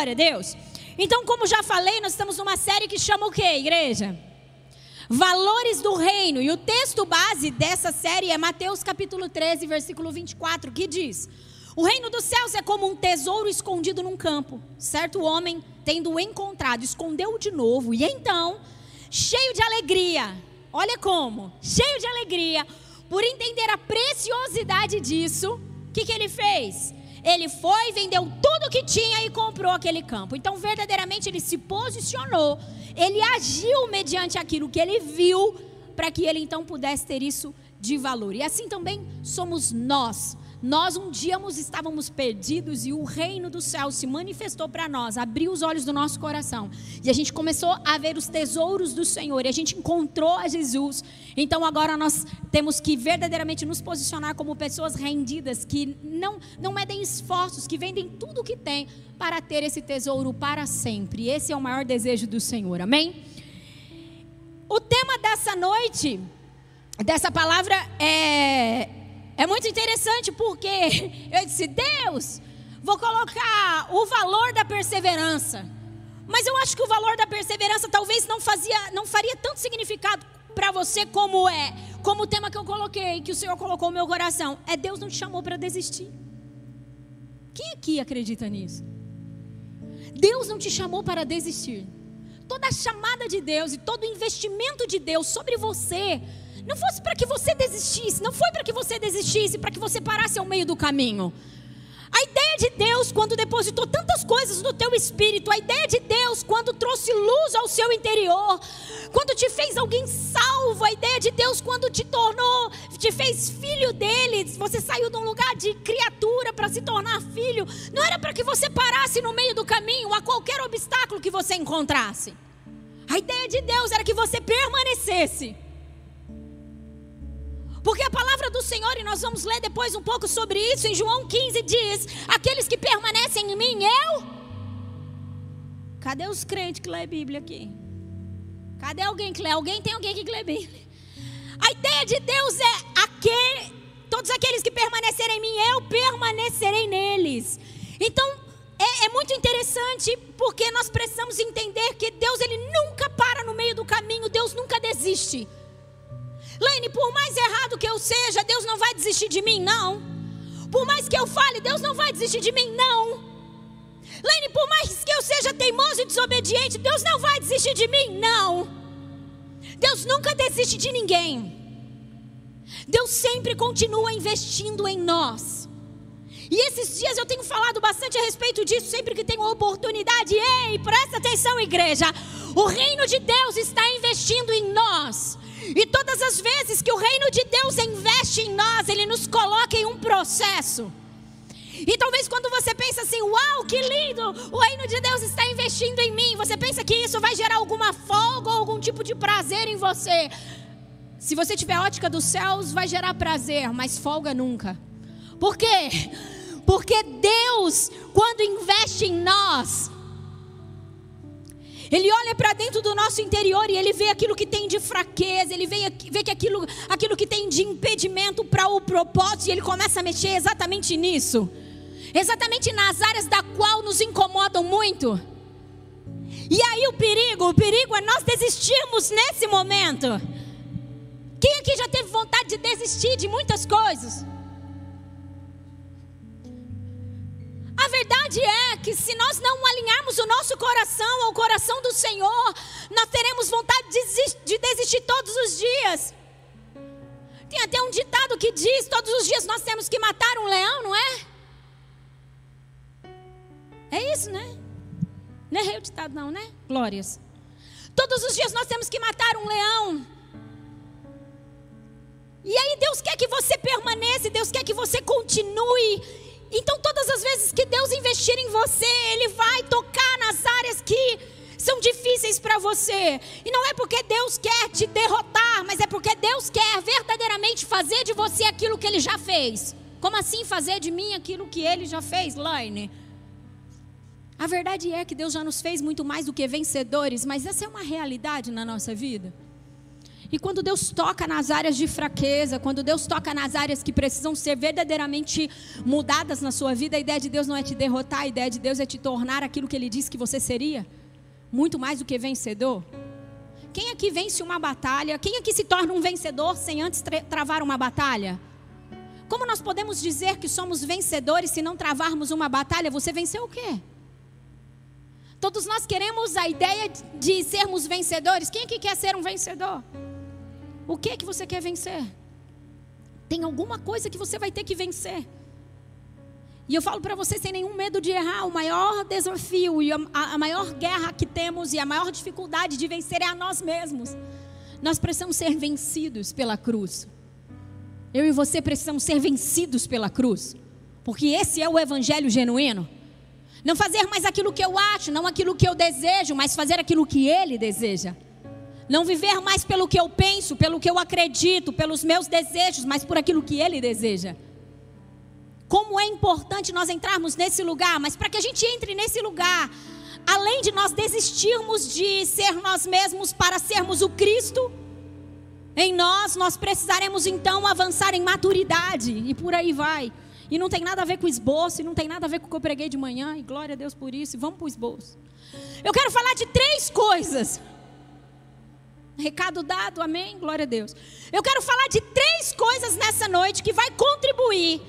Glória a Deus. Então, como já falei, nós estamos numa série que chama o quê, igreja? Valores do reino. E o texto base dessa série é Mateus capítulo 13, versículo 24, que diz: O reino dos céus é como um tesouro escondido num campo. Certo homem, tendo encontrado, escondeu de novo, e então, cheio de alegria, olha como, cheio de alegria, por entender a preciosidade disso, o que, que ele fez? Ele foi, vendeu tudo o que tinha e comprou aquele campo. Então, verdadeiramente, ele se posicionou, ele agiu mediante aquilo que ele viu, para que ele então pudesse ter isso de valor. E assim também somos nós. Nós um dia estávamos perdidos e o reino do céu se manifestou para nós, abriu os olhos do nosso coração. E a gente começou a ver os tesouros do Senhor e a gente encontrou a Jesus. Então agora nós temos que verdadeiramente nos posicionar como pessoas rendidas, que não, não medem esforços, que vendem tudo o que têm para ter esse tesouro para sempre. Esse é o maior desejo do Senhor. Amém? O tema dessa noite, dessa palavra é é muito interessante porque eu disse: Deus, vou colocar o valor da perseverança. Mas eu acho que o valor da perseverança talvez não, fazia, não faria tanto significado para você como é, como o tema que eu coloquei, que o Senhor colocou no meu coração. É Deus não te chamou para desistir. Quem aqui acredita nisso? Deus não te chamou para desistir. Toda a chamada de Deus e todo o investimento de Deus sobre você não fosse para que você desistisse, não foi para que você desistisse, para que você parasse ao meio do caminho. A ideia de Deus quando depositou tantas coisas no teu espírito, a ideia de Deus quando trouxe luz ao seu interior, quando te fez alguém salvo, a ideia de Deus quando te tornou, te fez filho dele, você saiu de um lugar de criatura para se tornar filho, não era para que você parasse no meio do caminho a qualquer obstáculo que você encontrasse. A ideia de Deus era que você permanecesse. Porque a palavra do Senhor, e nós vamos ler depois um pouco sobre isso, em João 15 diz: Aqueles que permanecem em mim, eu. Cadê os crentes que lê Bíblia aqui? Cadê alguém que lê? Alguém tem alguém que lê Bíblia? A ideia de Deus é aquele, todos aqueles que permanecerem em mim, eu permanecerei neles. Então, é, é, muito interessante porque nós precisamos entender que Deus ele nunca para no meio do caminho, Deus nunca desiste. Lene, por mais errado que eu seja, Deus não vai desistir de mim, não. Por mais que eu fale, Deus não vai desistir de mim, não. Lene, por mais que eu seja teimoso e desobediente, Deus não vai desistir de mim, não. Deus nunca desiste de ninguém. Deus sempre continua investindo em nós. E esses dias eu tenho falado bastante a respeito disso, sempre que tenho oportunidade. Ei, presta atenção, igreja. O reino de Deus está investindo em nós. E todas as vezes que o reino de Deus investe em nós, ele nos coloca em um processo. E talvez quando você pensa assim, uau, que lindo, o reino de Deus está investindo em mim, você pensa que isso vai gerar alguma folga ou algum tipo de prazer em você. Se você tiver ótica dos céus, vai gerar prazer, mas folga nunca. Por quê? Porque Deus, quando investe em nós, ele olha para dentro do nosso interior e ele vê aquilo que tem de fraqueza, ele vê, vê que aquilo, aquilo que tem de impedimento para o propósito e ele começa a mexer exatamente nisso. Exatamente nas áreas da qual nos incomodam muito. E aí o perigo, o perigo é nós desistirmos nesse momento. Quem aqui já teve vontade de desistir de muitas coisas? A verdade é que se nós não alinharmos o nosso coração ao coração do Senhor, nós teremos vontade de desistir todos os dias. Tem até um ditado que diz: todos os dias nós temos que matar um leão, não é? É isso, né? Não é o ditado, não, né? Glórias. Todos os dias nós temos que matar um leão. E aí Deus quer que você permaneça, Deus quer que você continue então, todas as vezes que Deus investir em você, Ele vai tocar nas áreas que são difíceis para você. E não é porque Deus quer te derrotar, mas é porque Deus quer verdadeiramente fazer de você aquilo que Ele já fez. Como assim fazer de mim aquilo que Ele já fez, Laine? A verdade é que Deus já nos fez muito mais do que vencedores, mas essa é uma realidade na nossa vida. E quando Deus toca nas áreas de fraqueza, quando Deus toca nas áreas que precisam ser verdadeiramente mudadas na sua vida, a ideia de Deus não é te derrotar, a ideia de Deus é te tornar aquilo que Ele disse que você seria, muito mais do que vencedor. Quem aqui vence uma batalha? Quem aqui se torna um vencedor sem antes tra travar uma batalha? Como nós podemos dizer que somos vencedores se não travarmos uma batalha? Você venceu o quê? Todos nós queremos a ideia de sermos vencedores. Quem aqui quer ser um vencedor? O que é que você quer vencer? Tem alguma coisa que você vai ter que vencer. E eu falo para você sem nenhum medo de errar, o maior desafio e a, a maior guerra que temos e a maior dificuldade de vencer é a nós mesmos. Nós precisamos ser vencidos pela cruz. Eu e você precisamos ser vencidos pela cruz. Porque esse é o evangelho genuíno. Não fazer mais aquilo que eu acho, não aquilo que eu desejo, mas fazer aquilo que ele deseja. Não viver mais pelo que eu penso, pelo que eu acredito, pelos meus desejos, mas por aquilo que ele deseja. Como é importante nós entrarmos nesse lugar, mas para que a gente entre nesse lugar, além de nós desistirmos de ser nós mesmos para sermos o Cristo, em nós, nós precisaremos então avançar em maturidade e por aí vai. E não tem nada a ver com esboço, e não tem nada a ver com o que eu preguei de manhã, e glória a Deus por isso, e vamos para o esboço. Eu quero falar de três coisas. Recado dado, amém? Glória a Deus. Eu quero falar de três coisas nessa noite que vai contribuir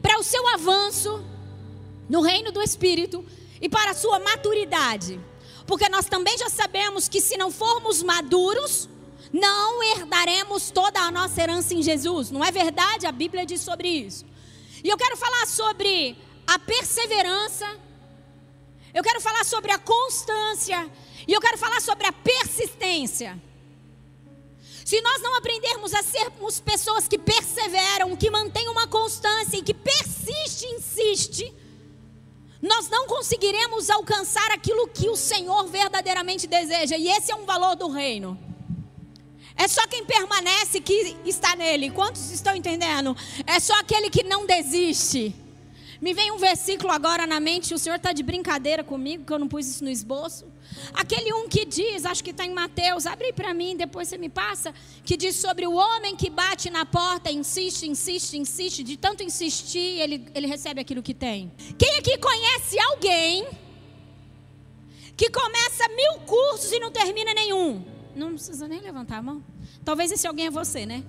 para o seu avanço no reino do Espírito e para a sua maturidade. Porque nós também já sabemos que se não formos maduros, não herdaremos toda a nossa herança em Jesus. Não é verdade? A Bíblia diz sobre isso. E eu quero falar sobre a perseverança. Eu quero falar sobre a constância. E eu quero falar sobre a persistência. Se nós não aprendermos a sermos pessoas que perseveram, que mantêm uma constância e que persiste, insiste, nós não conseguiremos alcançar aquilo que o Senhor verdadeiramente deseja. E esse é um valor do reino. É só quem permanece que está nele. Quantos estão entendendo? É só aquele que não desiste. Me vem um versículo agora na mente, o Senhor está de brincadeira comigo, que eu não pus isso no esboço. Aquele um que diz, acho que está em Mateus, abre para mim, depois você me passa, que diz sobre o homem que bate na porta, insiste, insiste, insiste, de tanto insistir, ele, ele recebe aquilo que tem. Quem aqui conhece alguém que começa mil cursos e não termina nenhum? Não precisa nem levantar a mão. Talvez esse alguém é você, né?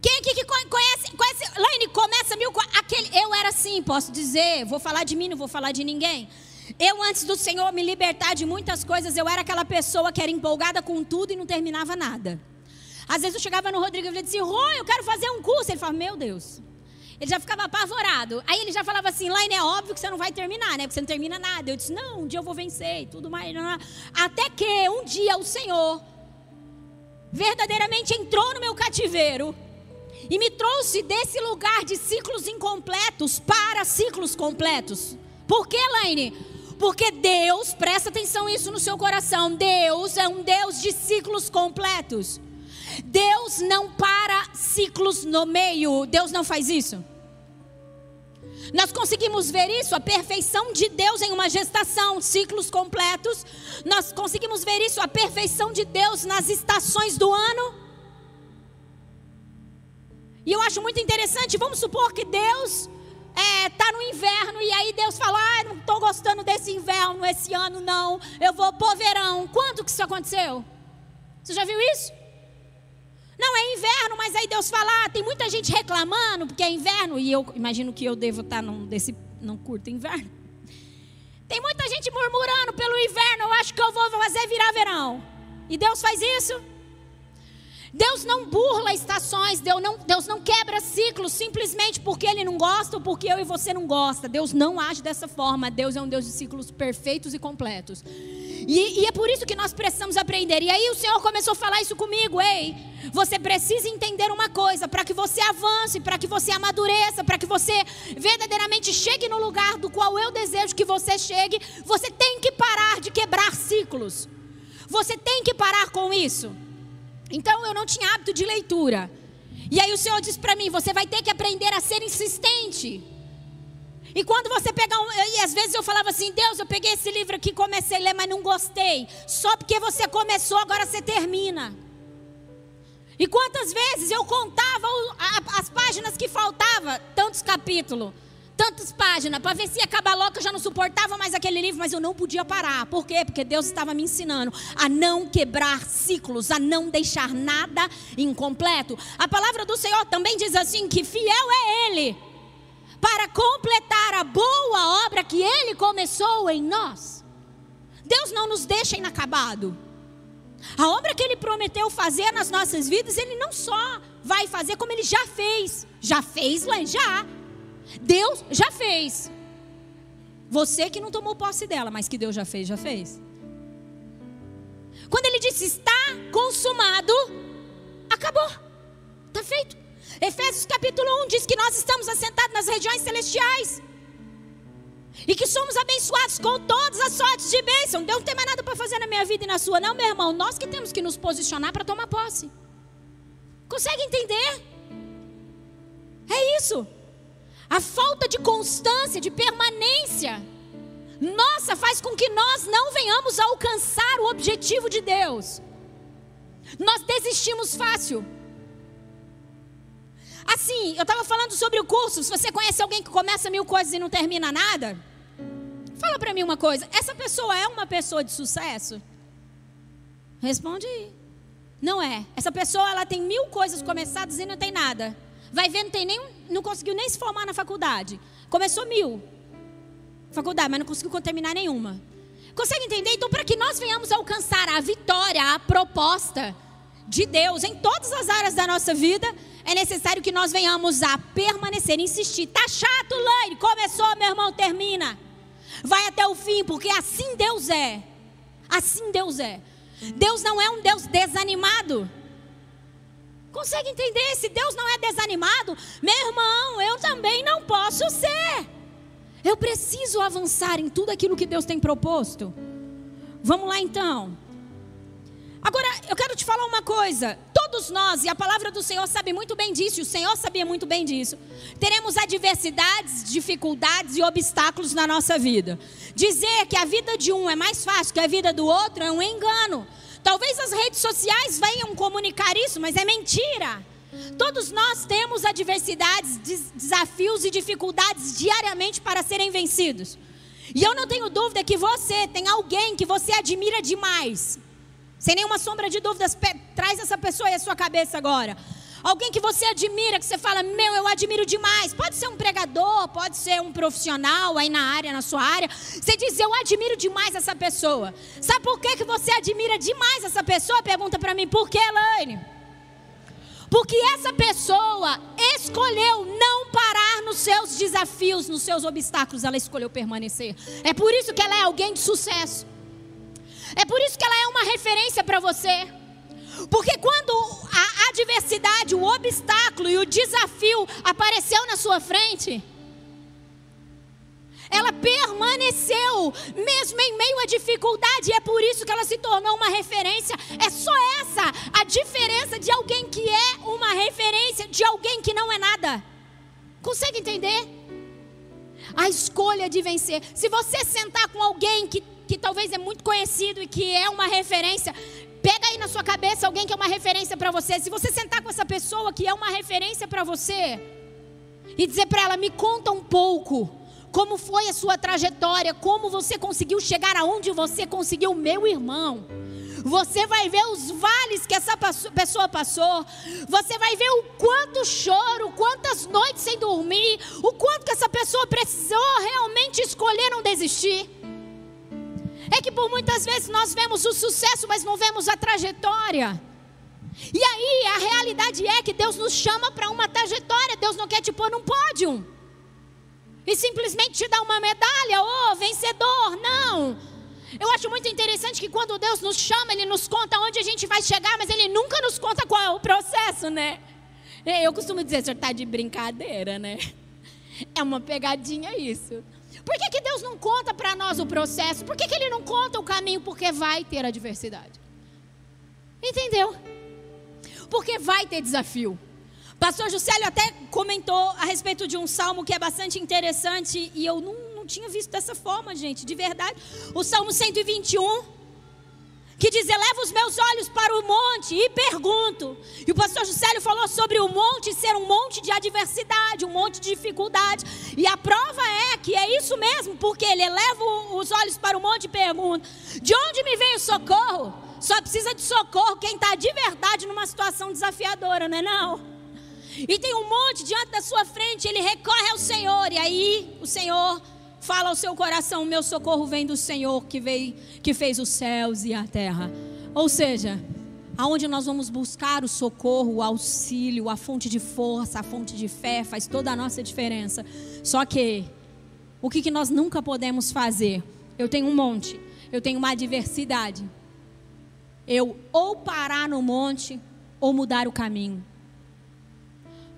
Quem aqui que conhece, conhece Laine, começa mil. Aquele, eu era assim, posso dizer, vou falar de mim, não vou falar de ninguém. Eu, antes do Senhor me libertar de muitas coisas, eu era aquela pessoa que era empolgada com tudo e não terminava nada. Às vezes eu chegava no Rodrigo e falei assim: Rô, eu quero fazer um curso. Ele falava: Meu Deus. Ele já ficava apavorado. Aí ele já falava assim: Laine, é óbvio que você não vai terminar, né? Porque você não termina nada. Eu disse: Não, um dia eu vou vencer e tudo mais. Até que um dia o Senhor verdadeiramente entrou no meu cativeiro e me trouxe desse lugar de ciclos incompletos para ciclos completos. Por que, Laine? Porque Deus, presta atenção isso no seu coração, Deus é um Deus de ciclos completos. Deus não para ciclos no meio. Deus não faz isso. Nós conseguimos ver isso, a perfeição de Deus em uma gestação, ciclos completos. Nós conseguimos ver isso, a perfeição de Deus nas estações do ano. E eu acho muito interessante, vamos supor que Deus está é, tá no inverno e aí Deus fala: ah, não estou gostando desse inverno esse ano, não. Eu vou pôr verão. Quando que isso aconteceu? Você já viu isso? Não, é inverno, mas aí Deus fala, ah, tem muita gente reclamando porque é inverno, e eu imagino que eu devo estar num, desse, num curto inverno. Tem muita gente murmurando pelo inverno, eu acho que eu vou fazer virar verão. E Deus faz isso? Deus não burla estações, Deus não, Deus não quebra ciclos simplesmente porque Ele não gosta ou porque eu e você não gosta. Deus não age dessa forma. Deus é um Deus de ciclos perfeitos e completos. E, e, é por isso que nós precisamos aprender. E aí o Senhor começou a falar isso comigo. Ei, você precisa entender uma coisa: para que você avance, para que você amadureça, para que você verdadeiramente chegue no lugar do qual eu desejo que você chegue, você tem que parar de quebrar ciclos. Você tem que parar com isso. Então eu não tinha hábito de leitura. E aí o Senhor disse para mim: você vai ter que aprender a ser insistente. E quando você pegar um. E às vezes eu falava assim: Deus, eu peguei esse livro aqui, comecei a ler, mas não gostei. Só porque você começou, agora você termina. E quantas vezes eu contava as páginas que faltava, tantos capítulos, tantas páginas, para ver se ia acabar logo, eu já não suportava mais aquele livro, mas eu não podia parar. Por quê? Porque Deus estava me ensinando a não quebrar ciclos, a não deixar nada incompleto. A palavra do Senhor também diz assim: que fiel é Ele para completar a boa obra que Ele começou em nós. Deus não nos deixa inacabado. A obra que Ele prometeu fazer nas nossas vidas, Ele não só vai fazer, como Ele já fez. Já fez lá, já. Deus já fez. Você que não tomou posse dela, mas que Deus já fez, já fez. Quando Ele disse está consumado, acabou. Está feito. Efésios capítulo 1 diz que nós estamos assentados nas regiões celestiais. E que somos abençoados com todas as sortes de bênção. Deus não tem mais nada para fazer na minha vida e na sua, não, meu irmão. Nós que temos que nos posicionar para tomar posse. Consegue entender? É isso. A falta de constância, de permanência, nossa, faz com que nós não venhamos a alcançar o objetivo de Deus. Nós desistimos fácil. Assim, eu estava falando sobre o curso. Se você conhece alguém que começa mil coisas e não termina nada, fala para mim uma coisa: essa pessoa é uma pessoa de sucesso? Responde aí. Não é. Essa pessoa ela tem mil coisas começadas e não tem nada. Vai ver, não tem nem, não conseguiu nem se formar na faculdade. Começou mil faculdade, mas não conseguiu terminar nenhuma. Consegue entender? Então, para que nós venhamos alcançar a vitória, a proposta de Deus em todas as áreas da nossa vida, é necessário que nós venhamos a permanecer, insistir. Tá chato, Laine? Começou, meu irmão, termina. Vai até o fim, porque assim Deus é. Assim Deus é. Deus não é um Deus desanimado. Consegue entender? Se Deus não é desanimado, meu irmão, eu também não posso ser. Eu preciso avançar em tudo aquilo que Deus tem proposto. Vamos lá então. Agora, eu quero te falar uma coisa. Todos nós, e a palavra do Senhor sabe muito bem disso, e o Senhor sabia muito bem disso, teremos adversidades, dificuldades e obstáculos na nossa vida. Dizer que a vida de um é mais fácil que a vida do outro é um engano. Talvez as redes sociais venham comunicar isso, mas é mentira. Todos nós temos adversidades, desafios e dificuldades diariamente para serem vencidos. E eu não tenho dúvida que você tem alguém que você admira demais sem nenhuma sombra de dúvidas, traz essa pessoa aí à sua cabeça agora. Alguém que você admira, que você fala, meu, eu admiro demais. Pode ser um pregador, pode ser um profissional aí na área, na sua área. Você diz, eu admiro demais essa pessoa. Sabe por que, que você admira demais essa pessoa? Pergunta para mim, por que, Elaine? Porque essa pessoa escolheu não parar nos seus desafios, nos seus obstáculos, ela escolheu permanecer. É por isso que ela é alguém de sucesso. É por isso que ela é uma referência para você. Porque quando adversidade, o obstáculo e o desafio apareceu na sua frente, ela permaneceu, mesmo em meio à dificuldade, e é por isso que ela se tornou uma referência. É só essa a diferença de alguém que é uma referência de alguém que não é nada. Consegue entender? A escolha de vencer. Se você sentar com alguém que que talvez é muito conhecido e que é uma referência, pega aí na sua cabeça alguém que é uma referência para você. Se você sentar com essa pessoa que é uma referência para você e dizer para ela, me conta um pouco como foi a sua trajetória, como você conseguiu chegar aonde você conseguiu, meu irmão. Você vai ver os vales que essa pessoa passou. Você vai ver o quanto choro, quantas noites sem dormir, o quanto que essa pessoa precisou realmente escolher não desistir. É que por muitas vezes nós vemos o sucesso, mas não vemos a trajetória. E aí a realidade é que Deus nos chama para uma trajetória, Deus não quer te pôr num pódio. E simplesmente te dar uma medalha, ô oh, vencedor, não. Eu acho muito interessante que quando Deus nos chama, Ele nos conta onde a gente vai chegar, mas Ele nunca nos conta qual é o processo, né? Eu costumo dizer, o senhor está de brincadeira, né? É uma pegadinha isso. Por que, que Deus não conta para nós o processo? Por que, que Ele não conta o caminho? Porque vai ter adversidade. Entendeu? Porque vai ter desafio. Pastor Juscelio até comentou a respeito de um salmo que é bastante interessante e eu não, não tinha visto dessa forma, gente, de verdade. O salmo 121 que diz: Eleva os meus olhos para o monte e pergunto. E o pastor Juscelio falou sobre o monte ser um monte de adversidade, um monte de dificuldade. E a prova é que é isso mesmo, porque ele eleva os olhos para o monte e pergunta: De onde me vem o socorro? Só precisa de socorro quem está de verdade numa situação desafiadora, não é não? E tem um monte diante da sua frente, ele recorre ao Senhor, e aí o Senhor Fala ao seu coração: meu socorro vem do Senhor que veio, que fez os céus e a terra. Ou seja, aonde nós vamos buscar o socorro, o auxílio, a fonte de força, a fonte de fé, faz toda a nossa diferença. Só que o que, que nós nunca podemos fazer? Eu tenho um monte, eu tenho uma adversidade. Eu ou parar no monte ou mudar o caminho.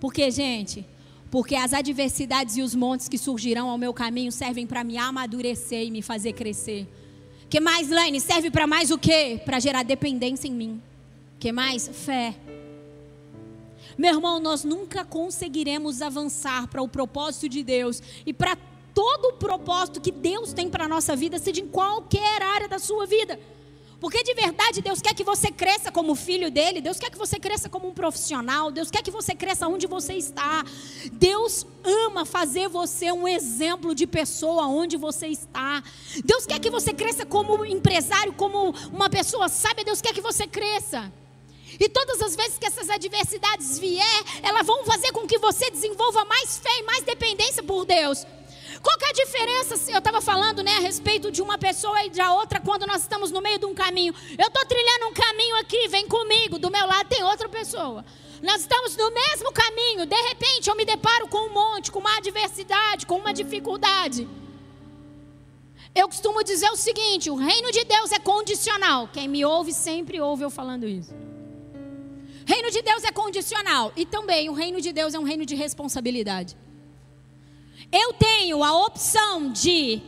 Porque, gente, porque as adversidades e os montes que surgirão ao meu caminho servem para me amadurecer e me fazer crescer. Que mais, Laine? Serve para mais o quê? Para gerar dependência em mim. Que mais? Fé. Meu irmão, nós nunca conseguiremos avançar para o propósito de Deus e para todo o propósito que Deus tem para a nossa vida, seja em qualquer área da sua vida. Porque de verdade Deus quer que você cresça como filho dele, Deus quer que você cresça como um profissional, Deus quer que você cresça onde você está. Deus ama fazer você um exemplo de pessoa onde você está. Deus quer que você cresça como empresário, como uma pessoa sábia, Deus quer que você cresça. E todas as vezes que essas adversidades vier, elas vão fazer com que você desenvolva mais fé e mais dependência por Deus. Qual que é a diferença? Eu estava falando né, a respeito de uma pessoa e da outra quando nós estamos no meio de um caminho. Eu estou trilhando um caminho aqui, vem comigo. Do meu lado tem outra pessoa. Nós estamos no mesmo caminho. De repente eu me deparo com um monte, com uma adversidade, com uma dificuldade. Eu costumo dizer o seguinte: o reino de Deus é condicional. Quem me ouve sempre ouve eu falando isso. Reino de Deus é condicional. E também o reino de Deus é um reino de responsabilidade eu tenho a opção de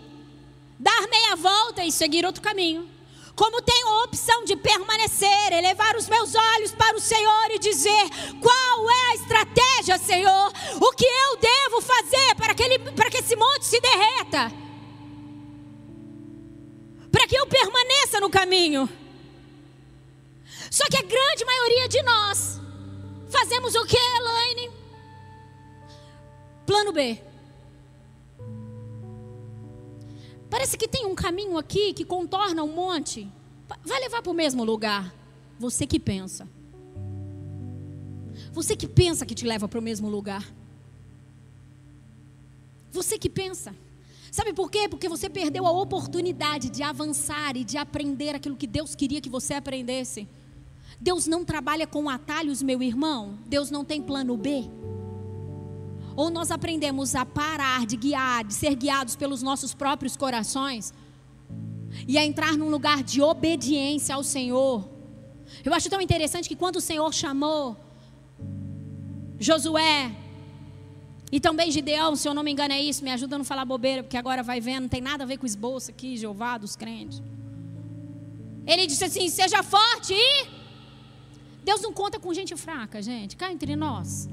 dar meia volta e seguir outro caminho. Como tenho a opção de permanecer, elevar os meus olhos para o Senhor e dizer: qual é a estratégia, Senhor? O que eu devo fazer para que, ele, para que esse monte se derreta? Para que eu permaneça no caminho. Só que a grande maioria de nós fazemos o que, Elaine? Plano B. Parece que tem um caminho aqui que contorna um monte. Vai levar para o mesmo lugar. Você que pensa. Você que pensa que te leva para o mesmo lugar. Você que pensa. Sabe por quê? Porque você perdeu a oportunidade de avançar e de aprender aquilo que Deus queria que você aprendesse. Deus não trabalha com atalhos, meu irmão. Deus não tem plano B. Ou nós aprendemos a parar de guiar, de ser guiados pelos nossos próprios corações e a entrar num lugar de obediência ao Senhor. Eu acho tão interessante que quando o Senhor chamou Josué e também Gideão, se eu não me engano é isso, me ajuda a não falar bobeira, porque agora vai vendo, não tem nada a ver com esboço aqui, Jeová dos crentes. Ele disse assim: seja forte e. Deus não conta com gente fraca, gente, cá entre nós.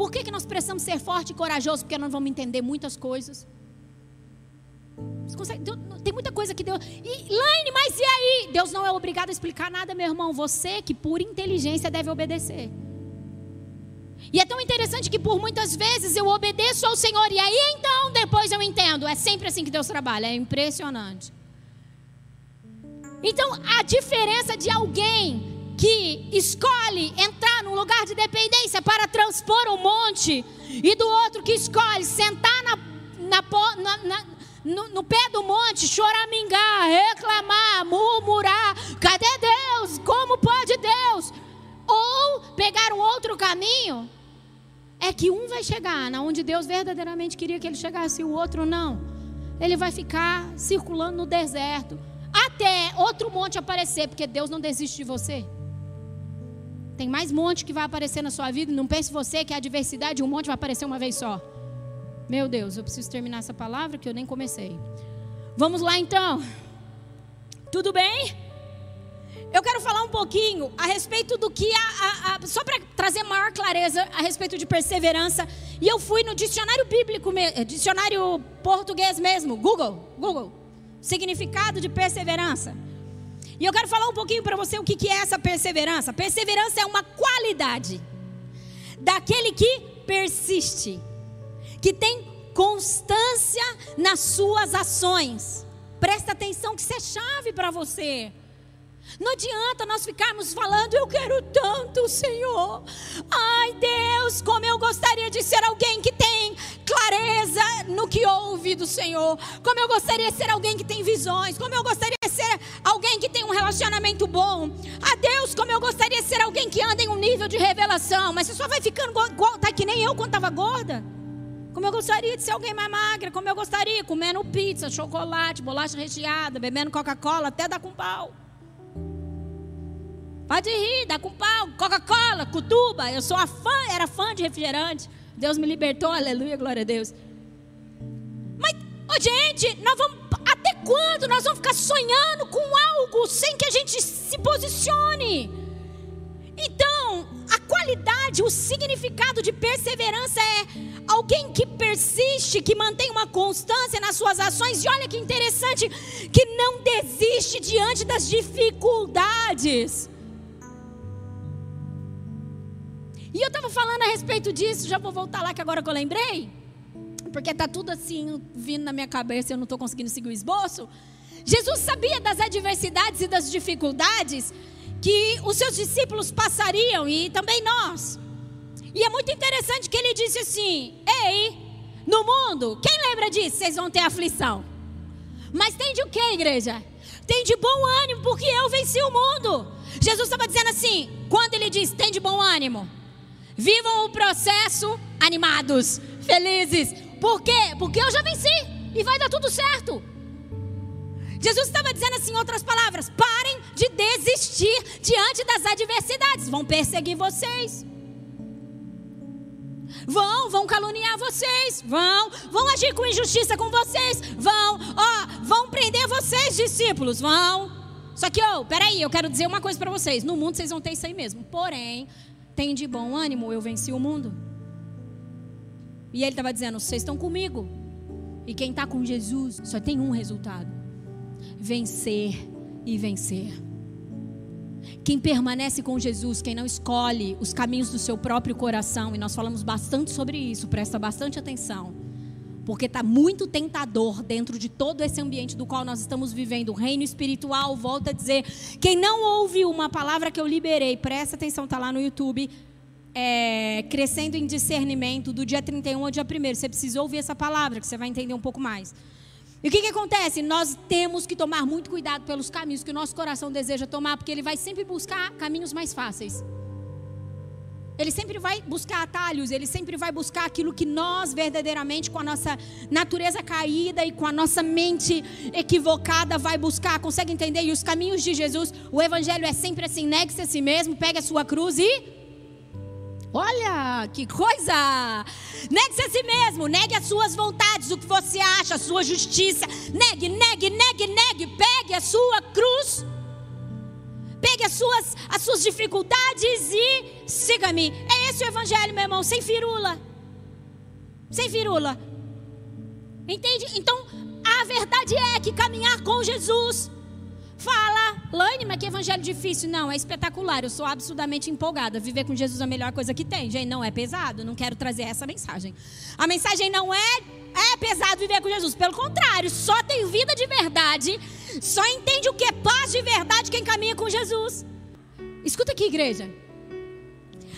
Por que, que nós precisamos ser forte e corajoso? Porque nós vamos entender muitas coisas. tem muita coisa que Deus. E, Laine, mas e aí? Deus não é obrigado a explicar nada, meu irmão. Você que por inteligência deve obedecer. E é tão interessante que por muitas vezes eu obedeço ao Senhor e aí então depois eu entendo. É sempre assim que Deus trabalha. É impressionante. Então a diferença de alguém que escolhe entrar num lugar de dependência para transpor um monte, e do outro que escolhe sentar na, na, na, no, no, pé do monte, choramingar, reclamar, murmurar: cadê Deus? Como pode Deus? Ou pegar um outro caminho, é que um vai chegar na onde Deus verdadeiramente queria que ele chegasse, e o outro não. Ele vai ficar circulando no deserto até outro monte aparecer, porque Deus não desiste de você. Tem mais monte que vai aparecer na sua vida. Não pense você que a adversidade, um monte vai aparecer uma vez só. Meu Deus, eu preciso terminar essa palavra que eu nem comecei. Vamos lá então. Tudo bem? Eu quero falar um pouquinho a respeito do que, a, a, a, só para trazer maior clareza a respeito de perseverança. E eu fui no dicionário bíblico, dicionário português mesmo, Google, Google, significado de perseverança. E eu quero falar um pouquinho para você o que é essa perseverança. Perseverança é uma qualidade daquele que persiste, que tem constância nas suas ações. Presta atenção que isso é chave para você. Não adianta nós ficarmos falando, eu quero tanto, Senhor. Ai, Deus, como eu gostaria de ser alguém que tem clareza no que ouve do Senhor. Como eu gostaria de ser alguém que tem visões. Como eu gostaria de ser alguém que tem um relacionamento bom. Ah, Deus, como eu gostaria de ser alguém que anda em um nível de revelação. Mas você só vai ficando igual, tá que nem eu quando estava gorda. Como eu gostaria de ser alguém mais magra, como eu gostaria, comendo pizza, chocolate, bolacha recheada, bebendo Coca-Cola, até dar com pau. Pode rir, dá com pau, Coca-Cola, cutuba. Eu sou a fã, era fã de refrigerante. Deus me libertou, aleluia, glória a Deus. Mas, oh, gente, nós vamos até quando nós vamos ficar sonhando com algo sem que a gente se posicione? Então, a qualidade, o significado de perseverança é alguém que persiste, que mantém uma constância nas suas ações. E olha que interessante, que não desiste diante das dificuldades. E eu estava falando a respeito disso, já vou voltar lá que agora que eu lembrei, porque está tudo assim vindo na minha cabeça e eu não estou conseguindo seguir o esboço. Jesus sabia das adversidades e das dificuldades que os seus discípulos passariam e também nós. E é muito interessante que ele disse assim: Ei, no mundo, quem lembra disso? Vocês vão ter aflição. Mas tem de o que, igreja? Tem de bom ânimo, porque eu venci o mundo. Jesus estava dizendo assim, quando ele diz tem de bom ânimo, Vivam o processo animados, felizes. Por quê? Porque eu já venci e vai dar tudo certo. Jesus estava dizendo assim, em outras palavras: parem de desistir diante das adversidades. Vão perseguir vocês. Vão, vão caluniar vocês, vão, vão agir com injustiça com vocês, vão, ó, vão prender vocês, discípulos, vão. Só que, ó, oh, peraí, eu quero dizer uma coisa para vocês: no mundo vocês vão ter isso aí mesmo. Porém, tem de bom ânimo, eu venci o mundo. E ele estava dizendo: vocês estão comigo. E quem está com Jesus só tem um resultado: vencer e vencer. Quem permanece com Jesus, quem não escolhe os caminhos do seu próprio coração, e nós falamos bastante sobre isso, presta bastante atenção porque está muito tentador dentro de todo esse ambiente do qual nós estamos vivendo. O reino espiritual, volta a dizer. Quem não ouve uma palavra que eu liberei, presta atenção, está lá no YouTube. É, crescendo em discernimento do dia 31 ao dia 1. Você precisa ouvir essa palavra, que você vai entender um pouco mais. E o que, que acontece? Nós temos que tomar muito cuidado pelos caminhos que o nosso coração deseja tomar, porque ele vai sempre buscar caminhos mais fáceis. Ele sempre vai buscar atalhos, ele sempre vai buscar aquilo que nós verdadeiramente, com a nossa natureza caída e com a nossa mente equivocada, vai buscar. Consegue entender? E os caminhos de Jesus, o evangelho é sempre assim: negue-se a si mesmo, pegue a sua cruz e. Olha, que coisa! Negue-se a si mesmo, negue as suas vontades, o que você acha, a sua justiça. Negue, negue, negue, negue, pegue a sua cruz Pegue as suas, as suas dificuldades e siga-me. É esse o evangelho, meu irmão, sem firula. Sem firula. Entende? Então, a verdade é que caminhar com Jesus fala, Laine, mas que evangelho difícil. Não, é espetacular. Eu sou absurdamente empolgada. Viver com Jesus é a melhor coisa que tem. Gente, não é pesado. Não quero trazer essa mensagem. A mensagem não é é pesado viver com Jesus. Pelo contrário, só tem vida de verdade. Só entende o que é paz de verdade quem caminha com Jesus. Escuta aqui, igreja.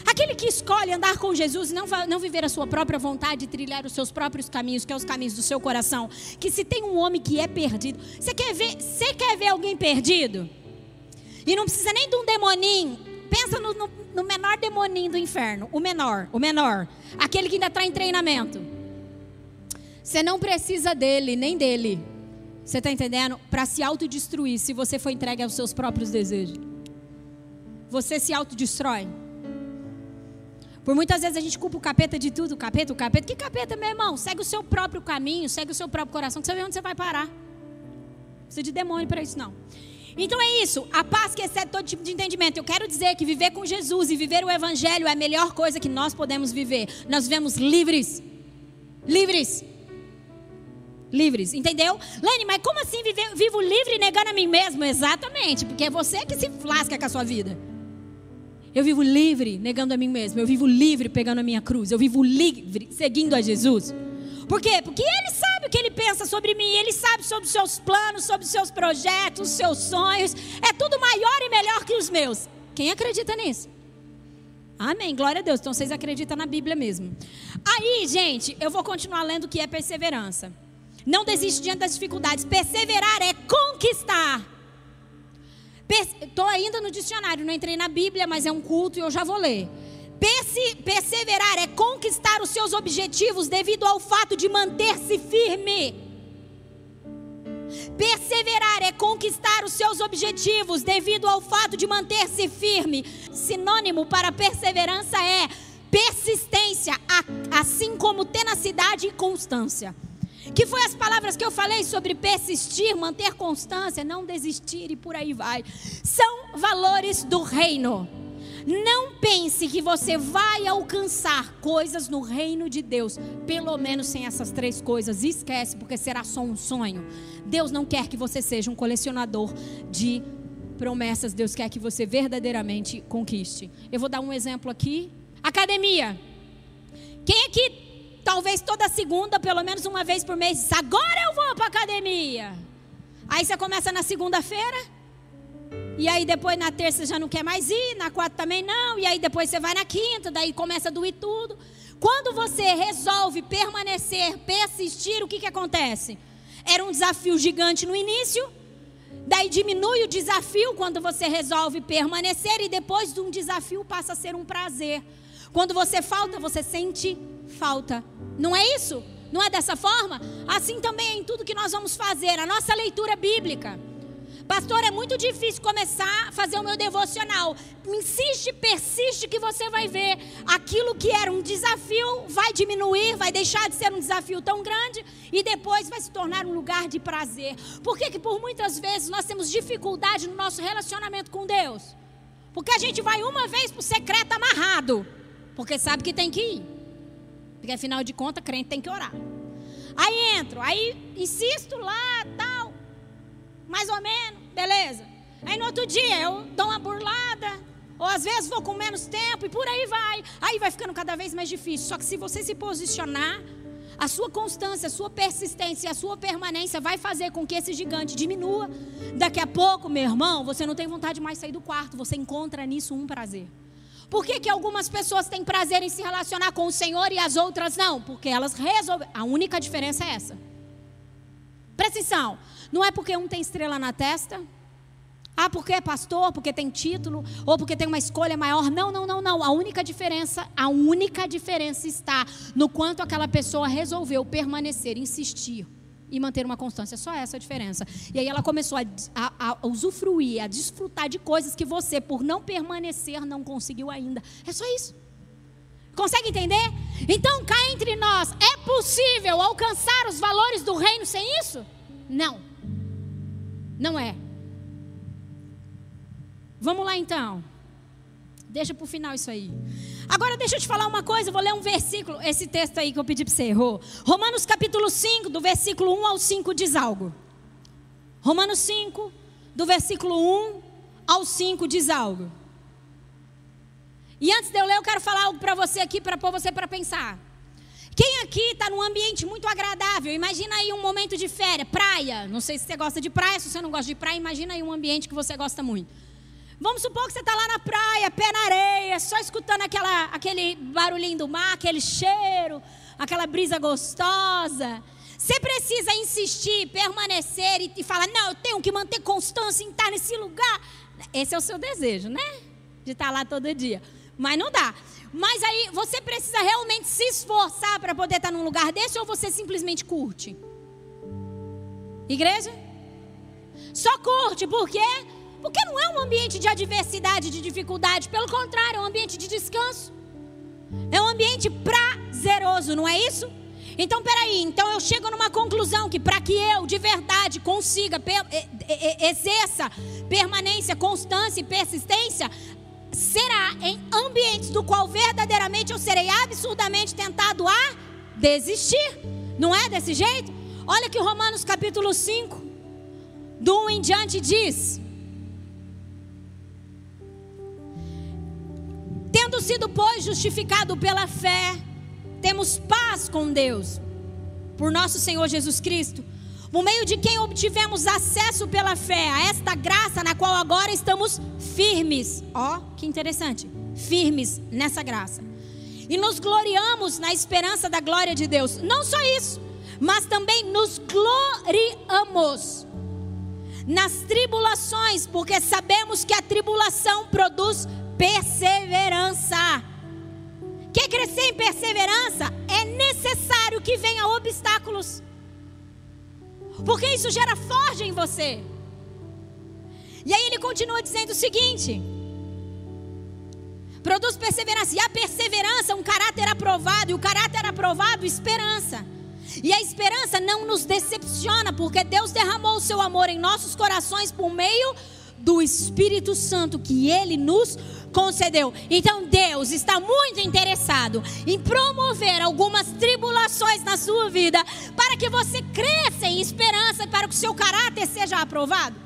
Aquele que escolhe andar com Jesus e não, não viver a sua própria vontade trilhar os seus próprios caminhos, que é os caminhos do seu coração. Que se tem um homem que é perdido. Você quer ver, você quer ver alguém perdido? E não precisa nem de um demoninho. Pensa no, no, no menor demoninho do inferno. O menor, o menor. Aquele que ainda está em treinamento. Você não precisa dele, nem dele. Você está entendendo? Para se autodestruir, se você for entregue aos seus próprios desejos. Você se autodestrói. Por muitas vezes a gente culpa o capeta de tudo, o capeta, o capeta. Que capeta, meu irmão? Segue o seu próprio caminho, segue o seu próprio coração, que você vê onde você vai parar. Não precisa de demônio para isso, não. Então é isso, a paz que excede todo tipo de entendimento. Eu quero dizer que viver com Jesus e viver o Evangelho é a melhor coisa que nós podemos viver. Nós vivemos livres. Livres. Livres, entendeu? Lene, mas como assim vive, vivo livre negando a mim mesmo? Exatamente, porque é você que se lasca com a sua vida. Eu vivo livre negando a mim mesmo. Eu vivo livre pegando a minha cruz. Eu vivo livre seguindo a Jesus. Por quê? Porque Ele sabe o que Ele pensa sobre mim. Ele sabe sobre os seus planos, sobre os seus projetos, os seus sonhos. É tudo maior e melhor que os meus. Quem acredita nisso? Amém. Glória a Deus. Então vocês acreditam na Bíblia mesmo. Aí, gente, eu vou continuar lendo o que é perseverança. Não desiste diante das dificuldades. Perseverar é conquistar. Estou ainda no dicionário, não entrei na Bíblia, mas é um culto e eu já vou ler. Perse perseverar é conquistar os seus objetivos devido ao fato de manter-se firme. Perseverar é conquistar os seus objetivos devido ao fato de manter-se firme. Sinônimo para perseverança é persistência, assim como tenacidade e constância. Que foi as palavras que eu falei sobre persistir, manter constância, não desistir e por aí vai. São valores do reino. Não pense que você vai alcançar coisas no reino de Deus, pelo menos sem essas três coisas. Esquece, porque será só um sonho. Deus não quer que você seja um colecionador de promessas. Deus quer que você verdadeiramente conquiste. Eu vou dar um exemplo aqui. Academia. Quem aqui talvez toda segunda, pelo menos uma vez por mês, diz, agora eu vou para academia. Aí você começa na segunda-feira, e aí depois na terça já não quer mais ir, na quarta também não, e aí depois você vai na quinta, daí começa a doer tudo. Quando você resolve permanecer, persistir, o que, que acontece? Era um desafio gigante no início, daí diminui o desafio quando você resolve permanecer, e depois de um desafio passa a ser um prazer. Quando você falta, você sente falta. Não é isso? Não é dessa forma? Assim também é em tudo que nós vamos fazer. A nossa leitura bíblica. Pastor, é muito difícil começar a fazer o meu devocional. Insiste, persiste que você vai ver. Aquilo que era um desafio vai diminuir, vai deixar de ser um desafio tão grande e depois vai se tornar um lugar de prazer. Por que, que por muitas vezes nós temos dificuldade no nosso relacionamento com Deus? Porque a gente vai uma vez para o secreto amarrado, porque sabe que tem que ir. Porque afinal de contas, crente tem que orar. Aí entro, aí insisto lá, tal, mais ou menos, beleza. Aí no outro dia eu dou uma burlada, ou às vezes vou com menos tempo e por aí vai. Aí vai ficando cada vez mais difícil. Só que se você se posicionar, a sua constância, a sua persistência, a sua permanência vai fazer com que esse gigante diminua. Daqui a pouco, meu irmão, você não tem vontade mais de sair do quarto, você encontra nisso um prazer. Por que, que algumas pessoas têm prazer em se relacionar com o Senhor e as outras não? Porque elas resolvem. A única diferença é essa. Precisão. Não é porque um tem estrela na testa. Ah, porque é pastor, porque tem título, ou porque tem uma escolha maior. Não, não, não, não. A única diferença, a única diferença está no quanto aquela pessoa resolveu permanecer, insistir e manter uma constância. Só essa a diferença. E aí ela começou a, a, a, usufruir, a desfrutar de coisas que você, por não permanecer, não conseguiu ainda. É só isso. Consegue entender? Então, cá entre nós, é possível alcançar os valores do reino sem isso? Não. Não é. Vamos lá então. Deixa para o final isso aí. Agora deixa eu te falar uma coisa, eu vou ler um versículo, esse texto aí que eu pedi para você errou. Romanos capítulo 5, do versículo 1 ao 5 diz algo. Romanos 5, do versículo 1 ao 5 diz algo. E antes de eu ler, eu quero falar algo para você aqui, para pôr você para pensar. Quem aqui está num ambiente muito agradável? Imagina aí um momento de férias, praia. Não sei se você gosta de praia, se você não gosta de praia, imagina aí um ambiente que você gosta muito. Vamos supor que você está lá na praia, pé na areia, só escutando aquela, aquele barulhinho do mar, aquele cheiro, aquela brisa gostosa. Você precisa insistir, permanecer e, e falar: não, eu tenho que manter constância em estar nesse lugar. Esse é o seu desejo, né? De estar lá todo dia. Mas não dá. Mas aí você precisa realmente se esforçar para poder estar num lugar desse ou você simplesmente curte? Igreja? Só curte, por quê? Porque não é um ambiente de adversidade, de dificuldade. Pelo contrário, é um ambiente de descanso. É um ambiente prazeroso, não é isso? Então, peraí, então eu chego numa conclusão que para que eu de verdade consiga, exerça permanência, constância e persistência, será em ambientes do qual verdadeiramente eu serei absurdamente tentado a desistir. Não é desse jeito? Olha que Romanos capítulo 5, do 1 em diante diz: Tendo sido, pois, justificado pela fé, temos paz com Deus, por nosso Senhor Jesus Cristo, por meio de quem obtivemos acesso pela fé a esta graça na qual agora estamos firmes. Ó, oh, que interessante. Firmes nessa graça. E nos gloriamos na esperança da glória de Deus. Não só isso, mas também nos gloriamos nas tribulações, porque sabemos que a tribulação produz perseverança. Quer crescer em perseverança? É necessário que venha obstáculos. Porque isso gera forja em você. E aí ele continua dizendo o seguinte: produz perseverança. E a perseverança, um caráter aprovado. E o caráter aprovado, esperança. E a esperança não nos decepciona, porque Deus derramou o seu amor em nossos corações por meio do Espírito Santo que ele nos concedeu. Então Deus está muito interessado em promover algumas tribulações na sua vida para que você cresça em esperança para que o seu caráter seja aprovado.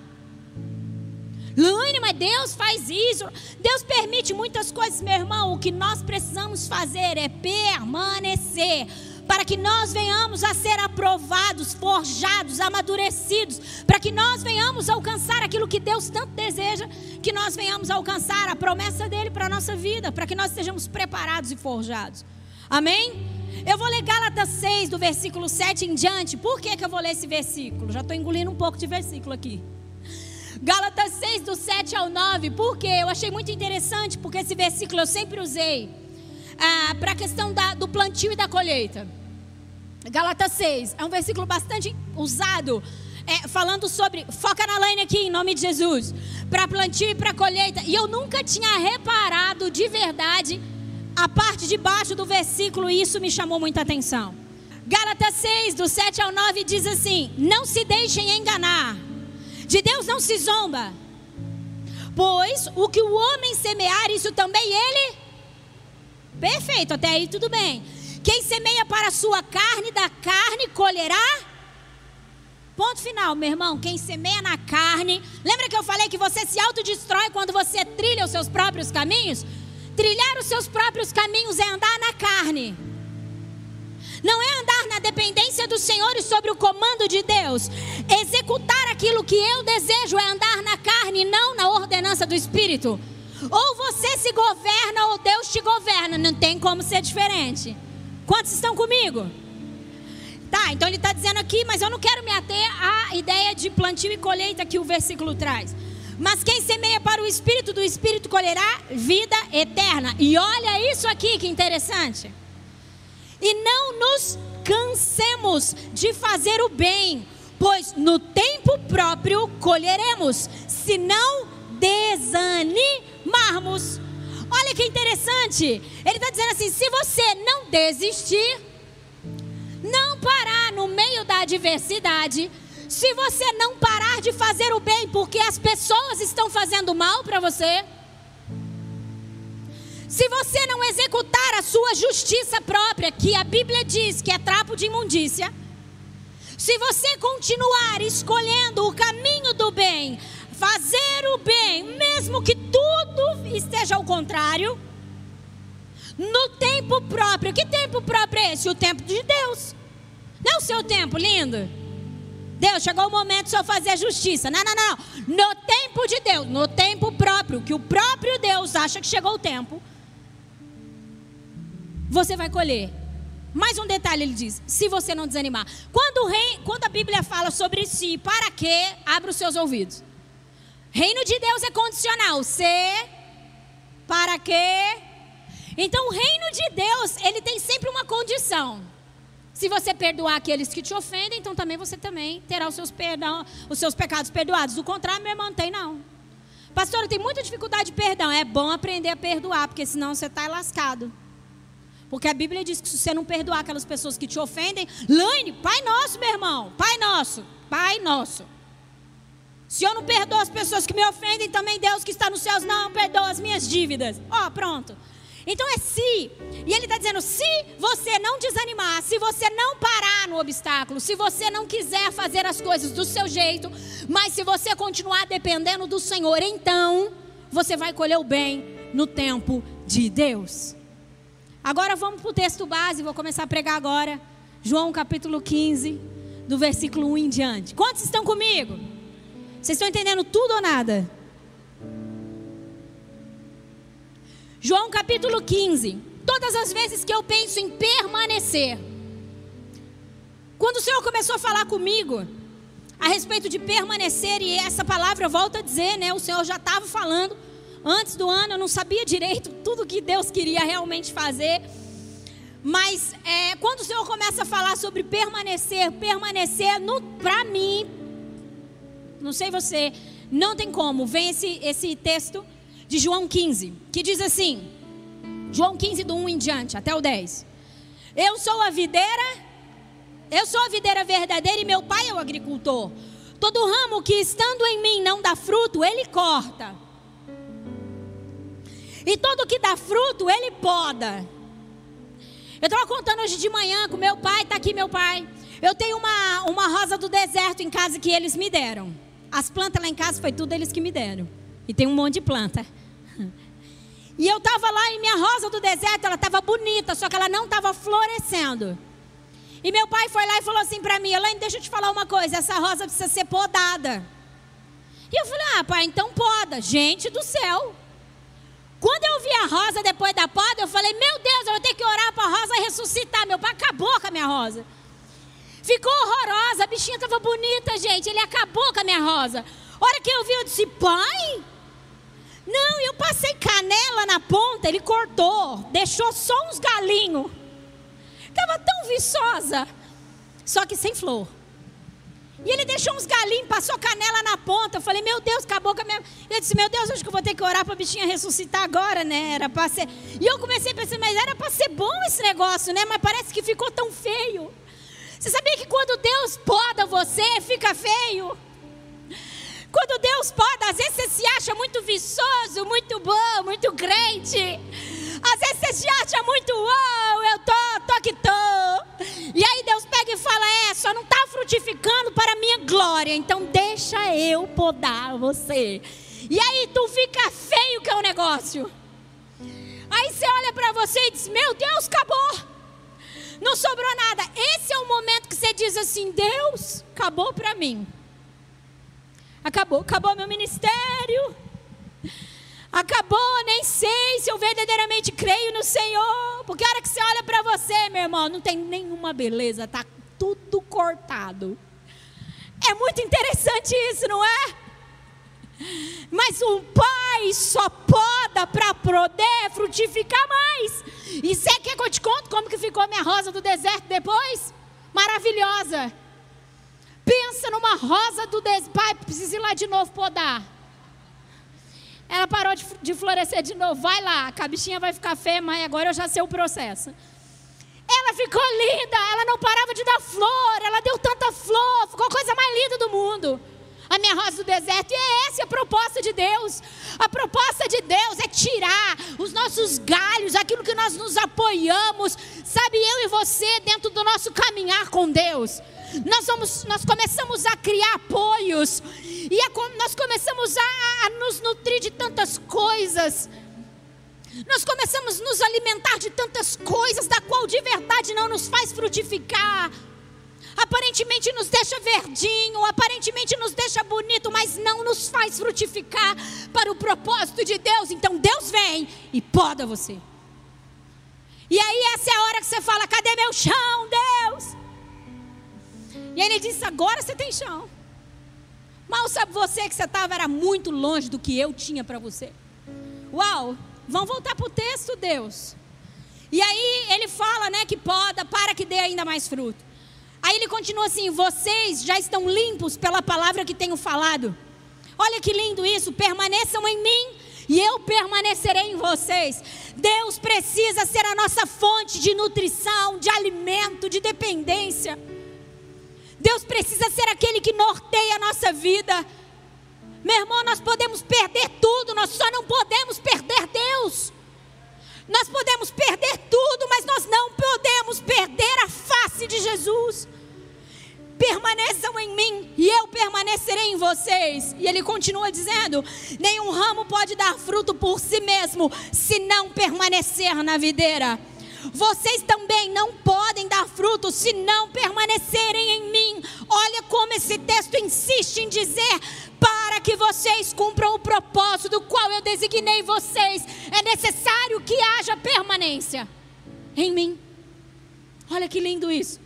Luane, mas Deus faz isso. Deus permite muitas coisas, meu irmão. O que nós precisamos fazer é permanecer para que nós venhamos a ser aprovados, forjados, amadurecidos, para que nós venhamos alcançar aquilo que Deus tanto deseja, que nós venhamos alcançar a promessa dele para a nossa vida, para que nós estejamos preparados e forjados. Amém? Eu vou ler Gálatas 6, do versículo 7 em diante. Por que, que eu vou ler esse versículo? Já estou engolindo um pouco de versículo aqui. Gálatas 6, do 7 ao 9. Por quê? Eu achei muito interessante, porque esse versículo eu sempre usei ah, para a questão da, do plantio e da colheita. Gálatas 6 é um versículo bastante usado, é, falando sobre, foca na lane aqui em nome de Jesus, para plantio e para colheita. E eu nunca tinha reparado de verdade a parte de baixo do versículo e isso me chamou muita atenção. Gálatas 6, do 7 ao 9, diz assim: Não se deixem enganar, de Deus não se zomba, pois o que o homem semear, isso também ele Perfeito, até aí tudo bem. Quem semeia para a sua carne, da carne colherá. Ponto final, meu irmão. Quem semeia na carne. Lembra que eu falei que você se autodestrói quando você trilha os seus próprios caminhos? Trilhar os seus próprios caminhos é andar na carne. Não é andar na dependência do Senhor e sobre o comando de Deus. Executar aquilo que eu desejo é andar na carne, não na ordenança do Espírito. Ou você se governa ou Deus te governa. Não tem como ser diferente. Quantos estão comigo? Tá, então ele está dizendo aqui, mas eu não quero me ater à ideia de plantio e colheita que o versículo traz. Mas quem semeia para o Espírito, do Espírito colherá vida eterna. E olha isso aqui que interessante. E não nos cansemos de fazer o bem, pois no tempo próprio colheremos, se não desanimarmos. Olha que interessante. Ele está dizendo assim: se você não desistir, não parar no meio da adversidade, se você não parar de fazer o bem porque as pessoas estão fazendo mal para você, se você não executar a sua justiça própria, que a Bíblia diz que é trapo de imundícia, se você continuar escolhendo o caminho do bem, fazer o bem, mesmo que tudo esteja ao contrário, no tempo próprio. Que tempo próprio é esse? O tempo de Deus. Não o seu tempo, lindo. Deus, chegou o momento de só fazer justiça. Não, não, não. No tempo de Deus, no tempo próprio, que o próprio Deus acha que chegou o tempo, você vai colher. Mais um detalhe ele diz: se você não desanimar. Quando, rei, quando a Bíblia fala sobre si, para quê? Abra os seus ouvidos. Reino de Deus é condicional. Se, para quê? Então, o reino de Deus, ele tem sempre uma condição. Se você perdoar aqueles que te ofendem, então também você também terá os seus, perdão, os seus pecados perdoados. O contrário, meu irmão, não tem não. Pastor, eu tenho muita dificuldade de perdão. É bom aprender a perdoar, porque senão você está lascado. Porque a Bíblia diz que se você não perdoar aquelas pessoas que te ofendem, Laine, Pai Nosso, meu irmão, Pai Nosso, Pai Nosso. Se eu não perdoo as pessoas que me ofendem, também Deus que está nos céus não perdoa as minhas dívidas. Ó, oh, pronto. Então é se. E ele está dizendo: se você não desanimar, se você não parar no obstáculo, se você não quiser fazer as coisas do seu jeito, mas se você continuar dependendo do Senhor, então você vai colher o bem no tempo de Deus. Agora vamos para o texto base, vou começar a pregar agora. João capítulo 15, do versículo 1 em diante. Quantos estão comigo? Vocês estão entendendo tudo ou nada? João capítulo 15. Todas as vezes que eu penso em permanecer, quando o Senhor começou a falar comigo a respeito de permanecer, e essa palavra volta a dizer, né? O Senhor já estava falando antes do ano, eu não sabia direito tudo que Deus queria realmente fazer. Mas é, quando o Senhor começa a falar sobre permanecer, permanecer, para mim, não sei você, não tem como. Vem esse, esse texto de João 15, que diz assim: João 15, do 1 em diante, até o 10. Eu sou a videira, eu sou a videira verdadeira e meu pai é o agricultor. Todo ramo que estando em mim não dá fruto, ele corta. E todo que dá fruto, ele poda. Eu estava contando hoje de manhã com meu pai, está aqui meu pai. Eu tenho uma, uma rosa do deserto em casa que eles me deram. As plantas lá em casa foi tudo eles que me deram. E tem um monte de planta. E eu estava lá e minha rosa do deserto, ela estava bonita, só que ela não estava florescendo. E meu pai foi lá e falou assim para mim: Elaine, deixa eu te falar uma coisa, essa rosa precisa ser podada. E eu falei: Ah, pai, então poda. Gente do céu. Quando eu vi a rosa depois da poda, eu falei: Meu Deus, eu vou ter que orar para a rosa ressuscitar. Meu pai acabou com a minha rosa. Ficou horrorosa, a bichinha estava bonita, gente. Ele acabou com a minha rosa. A hora que eu vi, eu disse: Pai, não, eu passei canela na ponta, ele cortou, deixou só uns galinhos. Estava tão viçosa, só que sem flor. E ele deixou uns galinhos, passou canela na ponta. Eu falei, meu Deus, acabou com a minha. Eu disse, meu Deus, acho que eu vou ter que orar para a bichinha ressuscitar agora, né? Era para ser. E eu comecei a pensar, mas era para ser bom esse negócio, né? Mas parece que ficou tão feio. Você sabia quando Deus poda você, fica feio? Quando Deus poda, às vezes você se acha muito viçoso, muito bom, muito crente. Às vezes você se acha muito, oh, eu tô, tô que tô. E aí Deus pega e fala: É, só não está frutificando para a minha glória, então deixa eu podar você. E aí tu fica feio que é o negócio. Aí você olha para você e diz: Meu Deus, acabou. Não sobrou nada. Esse é o momento que você diz assim: Deus, acabou para mim. Acabou, acabou meu ministério. Acabou, nem sei se eu verdadeiramente creio no Senhor. Porque a hora que você olha para você, meu irmão, não tem nenhuma beleza, tá tudo cortado. É muito interessante isso, não é? Mas o Pai só poda para poder frutificar mais. E você quer que eu te conte como que ficou minha rosa do deserto depois? Maravilhosa. Pensa numa rosa do deserto. Pai, precisa ir lá de novo podar. Ela parou de, de florescer de novo. Vai lá, a bichinha vai ficar feia, mas agora eu já sei o processo. Ela ficou linda, ela não parava de dar flor, ela deu tanta flor, ficou a coisa mais linda do mundo. A minha rosa do deserto, e é essa a proposta de Deus. A proposta de Deus é tirar os nossos galhos, aquilo que nós nos apoiamos, sabe, eu e você, dentro do nosso caminhar com Deus. Nós, vamos, nós começamos a criar apoios, e a, nós começamos a, a nos nutrir de tantas coisas. Nós começamos a nos alimentar de tantas coisas, da qual de verdade não nos faz frutificar. Aparentemente nos deixa verdinho, aparentemente nos deixa bonito, mas não nos faz frutificar para o propósito de Deus. Então Deus vem e poda você. E aí essa é a hora que você fala: cadê meu chão, Deus? E ele disse: agora você tem chão. Mal sabe você que você estava era muito longe do que eu tinha para você. Uau! Vamos voltar para o texto, Deus. E aí ele fala, né, que poda para que dê ainda mais fruto. Aí ele continua assim: vocês já estão limpos pela palavra que tenho falado. Olha que lindo isso, permaneçam em mim e eu permanecerei em vocês. Deus precisa ser a nossa fonte de nutrição, de alimento, de dependência. Deus precisa ser aquele que norteia a nossa vida. Meu irmão, nós podemos perder tudo, nós só não podemos perder Deus. Nós podemos perder tudo, mas nós não podemos perder a face de Jesus. Permaneçam em mim e eu permanecerei em vocês. E ele continua dizendo: nenhum ramo pode dar fruto por si mesmo, se não permanecer na videira. Vocês também não podem dar fruto se não permanecerem em mim. Olha como esse texto insiste em dizer: para que vocês cumpram o propósito do qual eu designei vocês, é necessário que haja permanência em mim. Olha que lindo isso.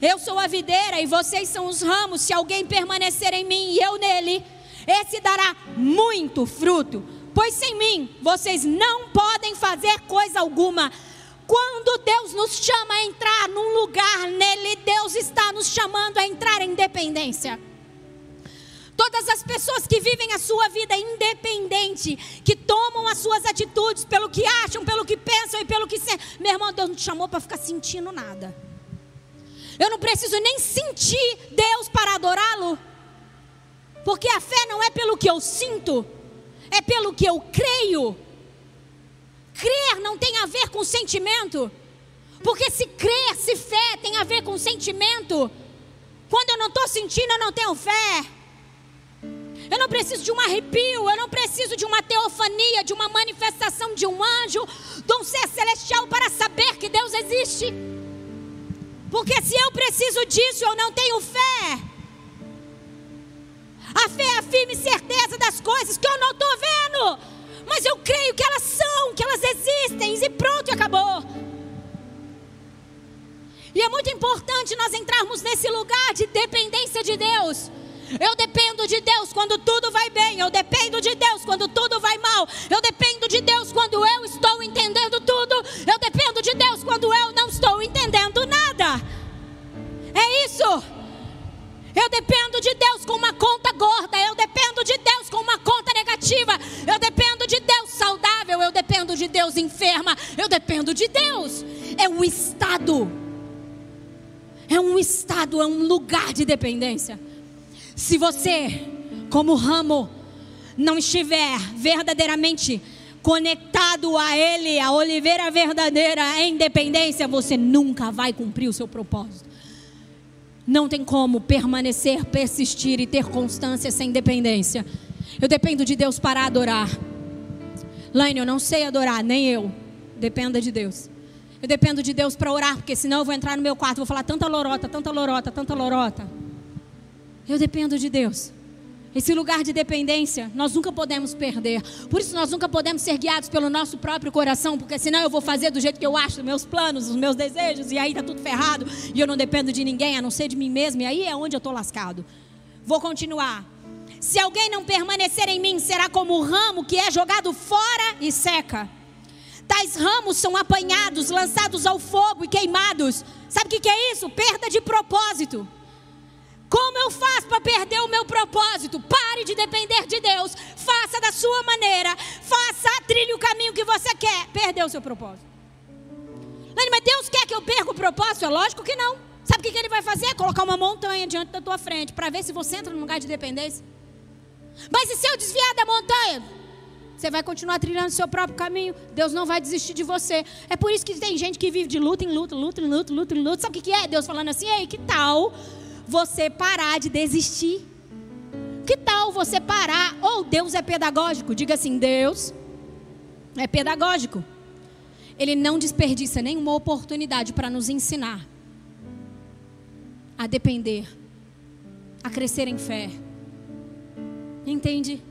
Eu sou a videira e vocês são os ramos. Se alguém permanecer em mim e eu nele, esse dará muito fruto. Pois sem mim vocês não podem fazer coisa alguma. Quando Deus nos chama a entrar num lugar nele, Deus está nos chamando a entrar em dependência. Todas as pessoas que vivem a sua vida independente, que tomam as suas atitudes pelo que acham, pelo que pensam e pelo que sentem. Meu irmão, Deus não te chamou para ficar sentindo nada. Eu não preciso nem sentir Deus para adorá-lo. Porque a fé não é pelo que eu sinto, é pelo que eu creio. Crer não tem a ver com sentimento. Porque se crer, se fé tem a ver com sentimento. Quando eu não estou sentindo, eu não tenho fé. Eu não preciso de um arrepio, eu não preciso de uma teofania, de uma manifestação de um anjo, de um ser celestial para saber que Deus existe. Porque se eu preciso disso, eu não tenho fé. A fé é a firme certeza das coisas que eu não estou vendo, mas eu creio que elas são, que elas existem, e pronto, acabou. E é muito importante nós entrarmos nesse lugar de dependência de Deus. Eu dependo de Deus quando tudo vai bem. Eu dependo de Deus quando tudo vai mal. Eu dependo de Deus quando eu estou entendendo tudo. Eu dependo de Deus quando eu isso. Eu dependo de Deus com uma conta gorda. Eu dependo de Deus com uma conta negativa. Eu dependo de Deus saudável. Eu dependo de Deus enferma. Eu dependo de Deus. É um estado. É um estado, é um lugar de dependência. Se você, como ramo, não estiver verdadeiramente conectado a Ele, a oliveira verdadeira, em dependência, você nunca vai cumprir o seu propósito. Não tem como permanecer, persistir e ter constância sem dependência. Eu dependo de Deus para adorar. Laine, eu não sei adorar, nem eu. Dependa de Deus. Eu dependo de Deus para orar, porque senão eu vou entrar no meu quarto vou falar tanta lorota, tanta lorota, tanta lorota. Eu dependo de Deus. Esse lugar de dependência nós nunca podemos perder. Por isso nós nunca podemos ser guiados pelo nosso próprio coração, porque senão eu vou fazer do jeito que eu acho, meus planos, os meus desejos, e aí tá tudo ferrado, e eu não dependo de ninguém, a não ser de mim mesmo, e aí é onde eu estou lascado. Vou continuar. Se alguém não permanecer em mim, será como o ramo que é jogado fora e seca. Tais ramos são apanhados, lançados ao fogo e queimados. Sabe o que é isso? Perda de propósito. Como eu faço para perder o meu propósito? Pare de depender de Deus. Faça da sua maneira. Faça, trilhe o caminho que você quer. Perdeu o seu propósito. Mas Deus quer que eu perca o propósito? É lógico que não. Sabe o que, que ele vai fazer? Colocar uma montanha diante da tua frente para ver se você entra num lugar de dependência. Mas e se eu desviar da montanha? Você vai continuar trilhando o seu próprio caminho. Deus não vai desistir de você. É por isso que tem gente que vive de luta em luta, luta em luta, luta em luta. Sabe o que, que é? Deus falando assim: ei, que tal você parar de desistir? Que tal você parar? Ou Deus é pedagógico? Diga assim: Deus é pedagógico. Ele não desperdiça nenhuma oportunidade para nos ensinar a depender, a crescer em fé. Entende?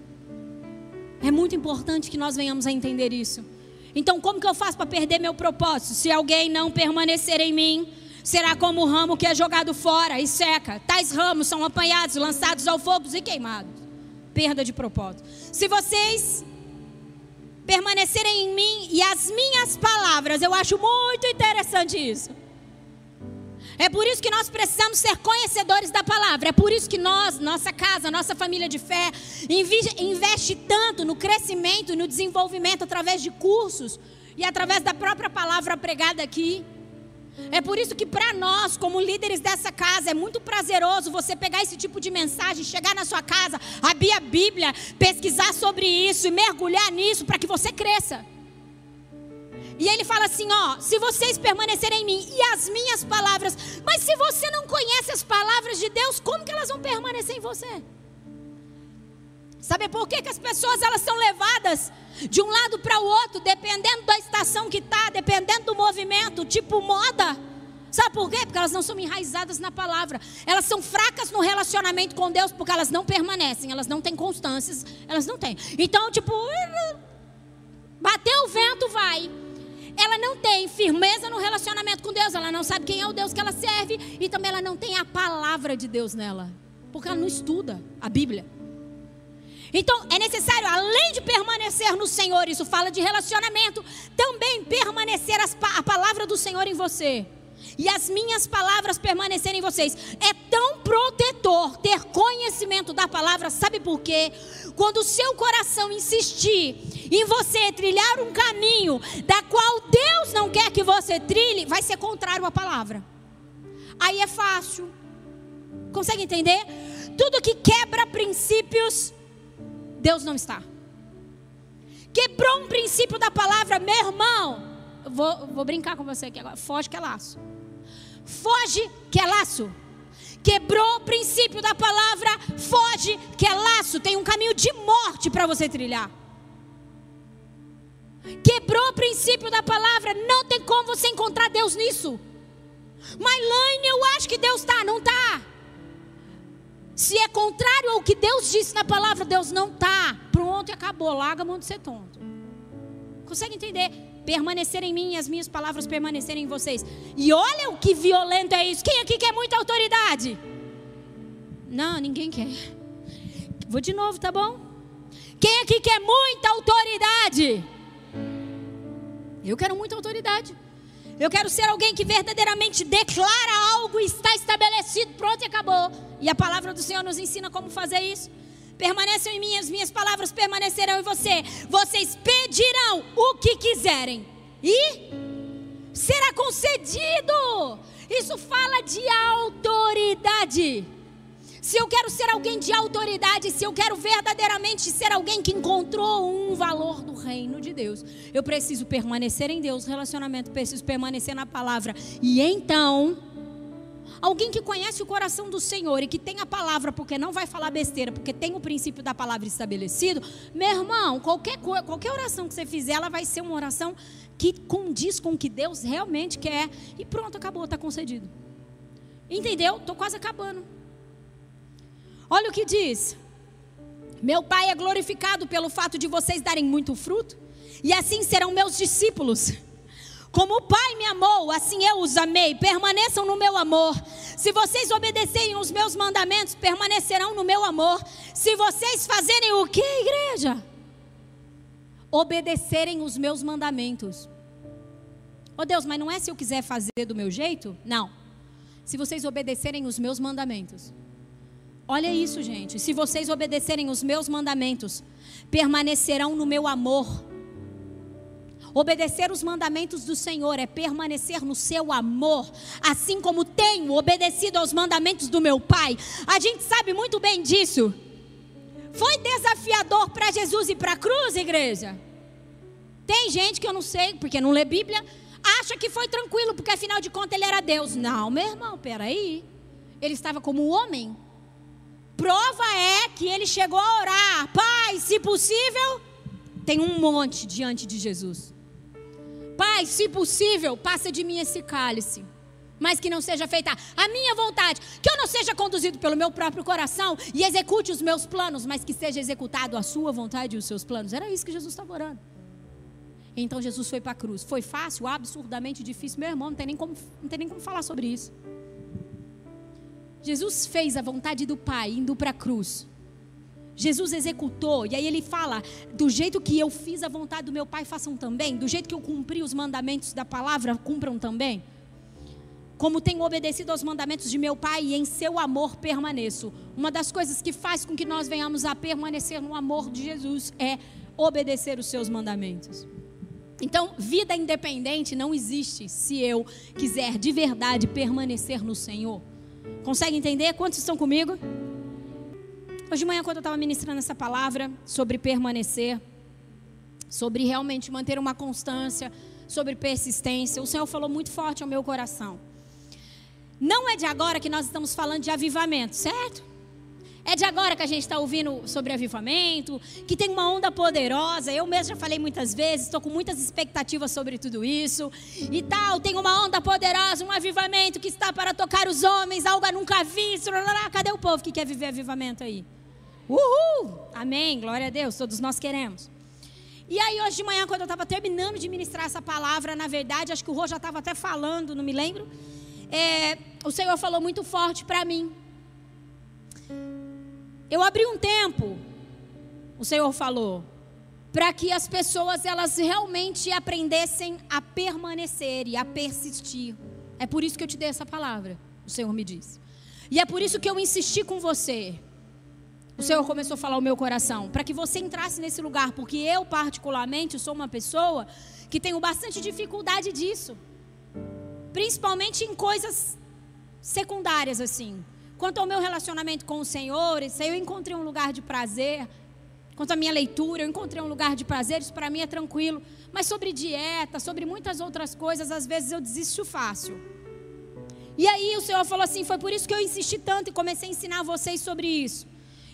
É muito importante que nós venhamos a entender isso. Então, como que eu faço para perder meu propósito? Se alguém não permanecer em mim, será como o ramo que é jogado fora e seca. Tais ramos são apanhados, lançados ao fogo e queimados. Perda de propósito. Se vocês permanecerem em mim e as minhas palavras, eu acho muito interessante isso. É por isso que nós precisamos ser conhecedores da palavra. É por isso que nós, nossa casa, nossa família de fé, investe tanto no crescimento e no desenvolvimento através de cursos e através da própria palavra pregada aqui. É por isso que para nós, como líderes dessa casa, é muito prazeroso você pegar esse tipo de mensagem, chegar na sua casa, abrir a Bíblia, pesquisar sobre isso e mergulhar nisso para que você cresça. E ele fala assim: ó, se vocês permanecerem em mim e as minhas palavras, mas se você não conhece as palavras de Deus, como que elas vão permanecer em você? Sabe por que, que as pessoas elas são levadas de um lado para o outro, dependendo da estação que está, dependendo do movimento, tipo moda? Sabe por quê? Porque elas não são enraizadas na palavra. Elas são fracas no relacionamento com Deus porque elas não permanecem, elas não têm constâncias, elas não têm. Então, tipo, bateu o vento, vai. Ela não tem firmeza no relacionamento com Deus, ela não sabe quem é o Deus que ela serve e também ela não tem a palavra de Deus nela, porque ela não estuda a Bíblia. Então é necessário, além de permanecer no Senhor, isso fala de relacionamento, também permanecer a palavra do Senhor em você. E as minhas palavras permanecerem em vocês. É tão protetor ter conhecimento da palavra, sabe por quê? Quando o seu coração insistir em você trilhar um caminho da qual Deus não quer que você trilhe, vai ser contrário à palavra. Aí é fácil. Consegue entender? Tudo que quebra princípios Deus não está. Quebrou um princípio da palavra, meu irmão. Vou, vou brincar com você aqui agora. Foge que é laço. Foge que é laço. Quebrou o princípio da palavra, foge que é laço. Tem um caminho de morte para você trilhar. Quebrou o princípio da palavra, não tem como você encontrar Deus nisso. Mas Laine, eu acho que Deus está, não está. Se é contrário ao que Deus disse na palavra, Deus não está. Pronto acabou. Larga a mão de ser tonto. Consegue entender? Permanecer em mim e as minhas palavras permanecerem em vocês. E olha o que violento é isso. Quem aqui quer muita autoridade? Não, ninguém quer. Vou de novo, tá bom? Quem aqui quer muita autoridade? Eu quero muita autoridade. Eu quero ser alguém que verdadeiramente declara algo, está estabelecido, pronto e acabou. E a palavra do Senhor nos ensina como fazer isso. Permaneçam em mim, as minhas palavras permanecerão em você. Vocês pedirão o que quiserem e será concedido. Isso fala de autoridade. Se eu quero ser alguém de autoridade, se eu quero verdadeiramente ser alguém que encontrou um valor do reino de Deus, eu preciso permanecer em Deus, relacionamento, preciso permanecer na palavra. E então, alguém que conhece o coração do Senhor e que tem a palavra, porque não vai falar besteira, porque tem o princípio da palavra estabelecido, meu irmão, qualquer, qualquer oração que você fizer, ela vai ser uma oração que condiz com o que Deus realmente quer. E pronto, acabou, está concedido. Entendeu? Estou quase acabando. Olha o que diz. Meu Pai é glorificado pelo fato de vocês darem muito fruto, e assim serão meus discípulos. Como o Pai me amou, assim eu os amei. Permaneçam no meu amor. Se vocês obedecerem os meus mandamentos, permanecerão no meu amor. Se vocês fazerem o que, igreja? Obedecerem os meus mandamentos. Oh Deus, mas não é se eu quiser fazer do meu jeito? Não. Se vocês obedecerem os meus mandamentos. Olha isso, gente. Se vocês obedecerem os meus mandamentos, permanecerão no meu amor. Obedecer os mandamentos do Senhor é permanecer no seu amor, assim como tenho obedecido aos mandamentos do meu Pai. A gente sabe muito bem disso. Foi desafiador para Jesus ir para a cruz, igreja? Tem gente que eu não sei, porque não lê Bíblia, acha que foi tranquilo, porque afinal de contas ele era Deus. Não, meu irmão, peraí. Ele estava como homem, Prova é que ele chegou a orar, Pai, se possível, tem um monte diante de Jesus. Pai, se possível, passa de mim esse cálice, mas que não seja feita a minha vontade, que eu não seja conduzido pelo meu próprio coração e execute os meus planos, mas que seja executado a sua vontade e os seus planos. Era isso que Jesus estava orando. Então Jesus foi para a cruz. Foi fácil, absurdamente difícil. Meu irmão, não tem nem como, não tem nem como falar sobre isso. Jesus fez a vontade do Pai indo para a cruz. Jesus executou, e aí ele fala: do jeito que eu fiz a vontade do meu Pai, façam também. Do jeito que eu cumpri os mandamentos da palavra, cumpram também. Como tenho obedecido aos mandamentos de meu Pai e em seu amor permaneço. Uma das coisas que faz com que nós venhamos a permanecer no amor de Jesus é obedecer os seus mandamentos. Então, vida independente não existe se eu quiser de verdade permanecer no Senhor. Consegue entender? Quantos estão comigo? Hoje de manhã, quando eu estava ministrando essa palavra sobre permanecer, sobre realmente manter uma constância, sobre persistência. O Senhor falou muito forte ao meu coração. Não é de agora que nós estamos falando de avivamento, certo? É de agora que a gente está ouvindo sobre avivamento, que tem uma onda poderosa. Eu mesmo já falei muitas vezes, estou com muitas expectativas sobre tudo isso. E tal, tem uma onda poderosa, um avivamento que está para tocar os homens, algo nunca visto. Cadê o povo que quer viver avivamento aí? Uhul! Amém, glória a Deus, todos nós queremos. E aí, hoje de manhã, quando eu estava terminando de ministrar essa palavra, na verdade, acho que o Rô já estava até falando, não me lembro. É, o Senhor falou muito forte para mim. Eu abri um tempo, o Senhor falou, para que as pessoas elas realmente aprendessem a permanecer e a persistir. É por isso que eu te dei essa palavra, o Senhor me disse. E é por isso que eu insisti com você. O Senhor começou a falar o meu coração, para que você entrasse nesse lugar, porque eu particularmente sou uma pessoa que tenho bastante dificuldade disso. Principalmente em coisas secundárias assim. Quanto ao meu relacionamento com o Senhor, isso aí eu encontrei um lugar de prazer. Quanto à minha leitura, eu encontrei um lugar de prazer, isso para mim é tranquilo. Mas sobre dieta, sobre muitas outras coisas, às vezes eu desisto fácil. E aí o Senhor falou assim: foi por isso que eu insisti tanto e comecei a ensinar vocês sobre isso.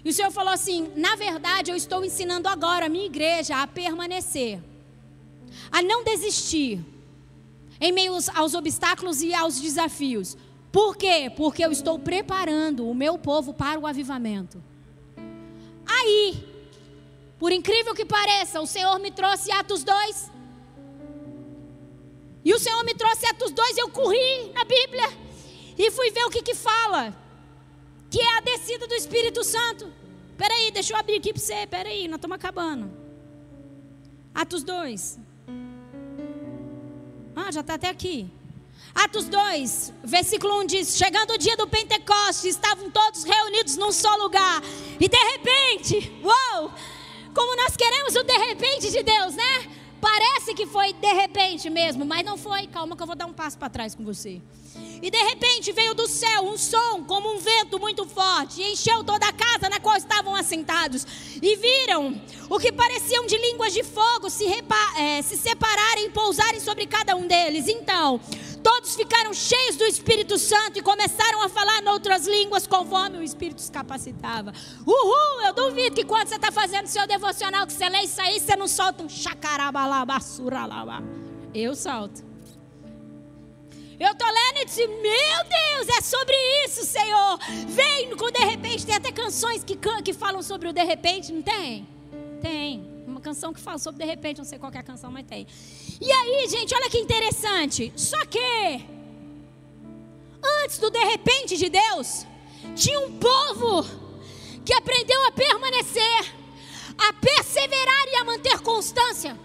E o Senhor falou assim: na verdade, eu estou ensinando agora a minha igreja a permanecer, a não desistir, em meio aos obstáculos e aos desafios. Por quê? Porque eu estou preparando o meu povo para o avivamento. Aí, por incrível que pareça, o Senhor me trouxe Atos 2. E o Senhor me trouxe Atos 2, eu corri na Bíblia e fui ver o que que fala. Que é a descida do Espírito Santo. Peraí, deixa eu abrir aqui para você. Peraí, nós estamos acabando. Atos 2. Ah, já está até aqui. Atos 2, versículo 1 diz: Chegando o dia do Pentecoste, estavam todos reunidos num só lugar, e de repente, uou, como nós queremos o de repente de Deus, né? Parece que foi de repente mesmo, mas não foi. Calma que eu vou dar um passo para trás com você. E de repente veio do céu um som como um vento muito forte e encheu toda a casa na qual estavam assentados. E viram o que pareciam de línguas de fogo se, é, se separarem e pousarem sobre cada um deles. Então, todos ficaram cheios do Espírito Santo e começaram a falar em outras línguas conforme o Espírito os capacitava. Uhul! Eu duvido que quando você está fazendo seu devocional, que você lê isso aí, você não solta um chacarabalabassuralaba. Eu solto. Eu tô lendo e disse, meu Deus, é sobre isso, Senhor. Vem com de repente, tem até canções que, que falam sobre o de repente, não tem? Tem. Uma canção que fala sobre de repente, não sei qual é a canção, mas tem. E aí, gente, olha que interessante. Só que antes do de repente de Deus, tinha um povo que aprendeu a permanecer, a perseverar e a manter constância.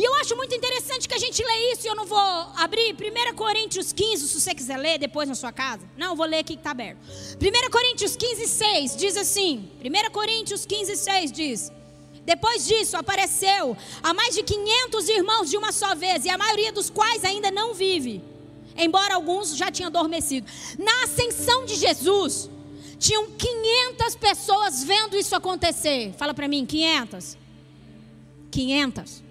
E eu acho muito interessante que a gente lê isso, e eu não vou abrir 1 Coríntios 15, se você quiser ler depois na sua casa. Não, eu vou ler aqui que está aberto. 1 Coríntios 15, 6 diz assim: 1 Coríntios 15, 6 diz. Depois disso, apareceu a mais de 500 irmãos de uma só vez, e a maioria dos quais ainda não vive, embora alguns já tinham adormecido. Na ascensão de Jesus, tinham 500 pessoas vendo isso acontecer. Fala para mim, 500. 500.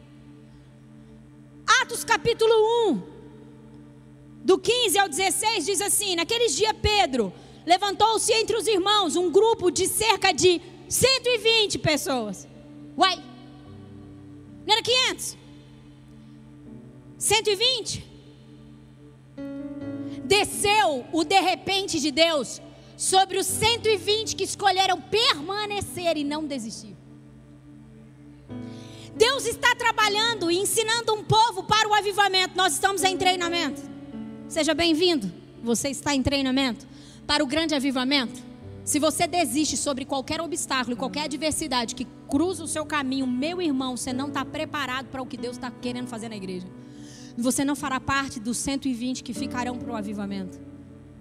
Atos capítulo 1, do 15 ao 16, diz assim: Naqueles dias, Pedro levantou-se entre os irmãos um grupo de cerca de 120 pessoas. Uai, não era 500? 120? Desceu o de repente de Deus sobre os 120 que escolheram permanecer e não desistir. Deus está trabalhando e ensinando um povo para o avivamento. Nós estamos em treinamento. Seja bem-vindo. Você está em treinamento para o grande avivamento. Se você desiste sobre qualquer obstáculo, qualquer adversidade que cruza o seu caminho, meu irmão, você não está preparado para o que Deus está querendo fazer na igreja. Você não fará parte dos 120 que ficarão para o avivamento.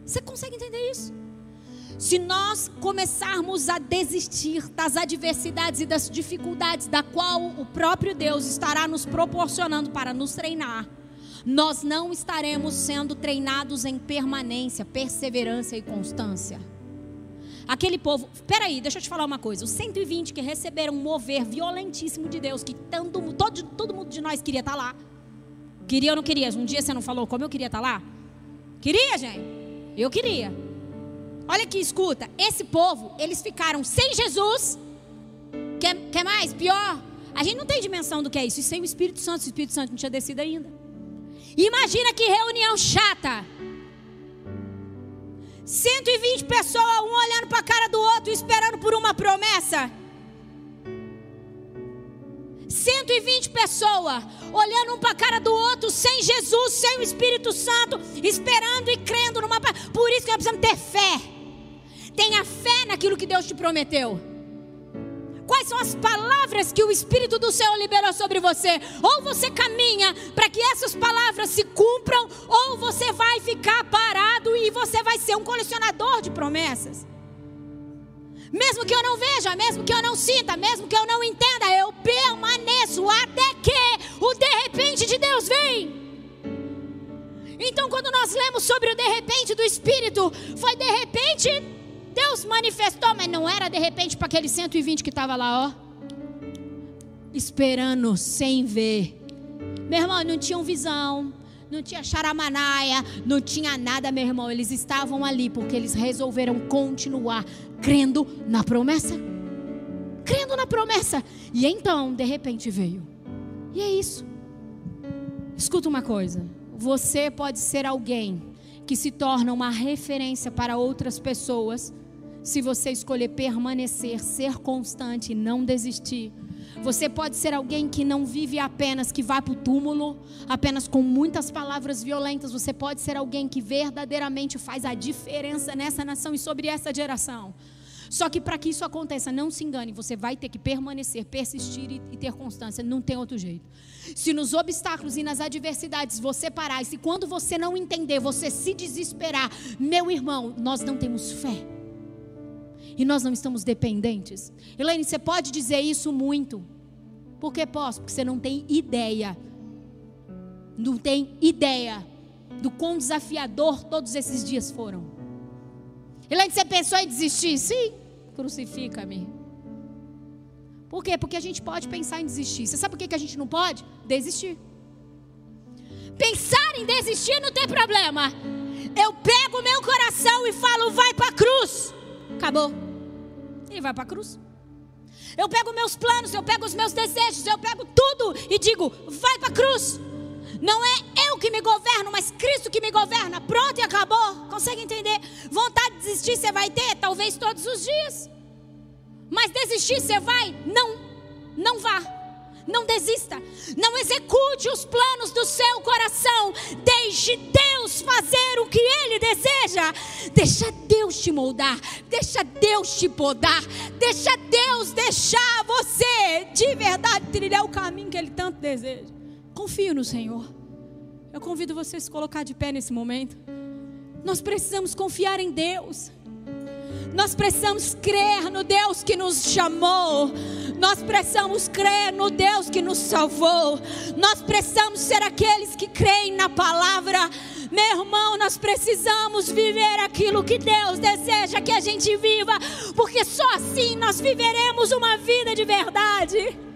Você consegue entender isso? Se nós começarmos a desistir das adversidades e das dificuldades da qual o próprio Deus estará nos proporcionando para nos treinar, nós não estaremos sendo treinados em permanência, perseverança e constância. Aquele povo, peraí, deixa eu te falar uma coisa. Os 120 que receberam um mover violentíssimo de Deus, que tanto, todo, todo mundo de nós queria estar lá. Queria ou não queria? Um dia você não falou como eu queria estar lá? Queria, gente? Eu queria. Olha aqui, escuta. Esse povo, eles ficaram sem Jesus. Quer, quer mais? Pior. A gente não tem dimensão do que é isso. E sem o Espírito Santo, o Espírito Santo não tinha descido ainda. Imagina que reunião chata. 120 pessoas, um olhando para a cara do outro, esperando por uma promessa. 120 pessoas olhando um para a cara do outro, sem Jesus, sem o Espírito Santo, esperando e crendo numa. Por isso que nós precisamos ter fé. Tenha fé naquilo que Deus te prometeu. Quais são as palavras que o Espírito do Senhor liberou sobre você? Ou você caminha para que essas palavras se cumpram, ou você vai ficar parado e você vai ser um colecionador de promessas. Mesmo que eu não veja, mesmo que eu não sinta, mesmo que eu não entenda, eu permaneço até que o de repente de Deus vem. Então, quando nós lemos sobre o de repente do Espírito, foi de repente Deus manifestou, mas não era de repente para aquele 120 que estava lá, ó. Esperando sem ver. Meu irmão, não tinham visão, não tinha charamanaia, não tinha nada, meu irmão. Eles estavam ali porque eles resolveram continuar crendo na promessa. Crendo na promessa. E então, de repente, veio. E é isso. Escuta uma coisa. Você pode ser alguém que se torna uma referência para outras pessoas se você escolher permanecer, ser constante e não desistir. Você pode ser alguém que não vive apenas, que vai para o túmulo, apenas com muitas palavras violentas. Você pode ser alguém que verdadeiramente faz a diferença nessa nação e sobre essa geração. Só que para que isso aconteça, não se engane, você vai ter que permanecer, persistir e, e, ter constância. Não tem outro jeito. Se nos obstáculos e nas adversidades você parar, e se quando você não entender, você se desesperar, meu irmão, nós não temos fé e nós não estamos dependentes? Elaine, você pode dizer isso muito. Por que posso? Porque você não tem ideia. Não tem ideia do quão desafiador todos esses dias foram. Elaine, você pensou em desistir? Sim, crucifica-me. Por quê? Porque a gente pode pensar em desistir. Você sabe por que a gente não pode? Desistir. Pensar em desistir não tem problema. Eu pego o meu coração e falo, vai para a cruz. Acabou. Ele vai para a cruz. Eu pego meus planos, eu pego os meus desejos, eu pego tudo e digo: vai para a cruz. Não é eu que me governo, mas Cristo que me governa. Pronto e acabou. Consegue entender? Vontade de desistir você vai ter, talvez todos os dias. Mas desistir você vai? Não, não vá. Não desista. Não execute os planos do seu coração. Deixe Deus fazer o que Ele deseja. Deixa Deus te moldar. Deixa Deus te podar. Deixa Deus deixar você de verdade trilhar o caminho que Ele tanto deseja. Confio no Senhor. Eu convido você a se colocar de pé nesse momento. Nós precisamos confiar em Deus. Nós precisamos crer no Deus que nos chamou. Nós precisamos crer no Deus que nos salvou. Nós precisamos ser aqueles que creem na palavra. Meu irmão, nós precisamos viver aquilo que Deus deseja que a gente viva, porque só assim nós viveremos uma vida de verdade.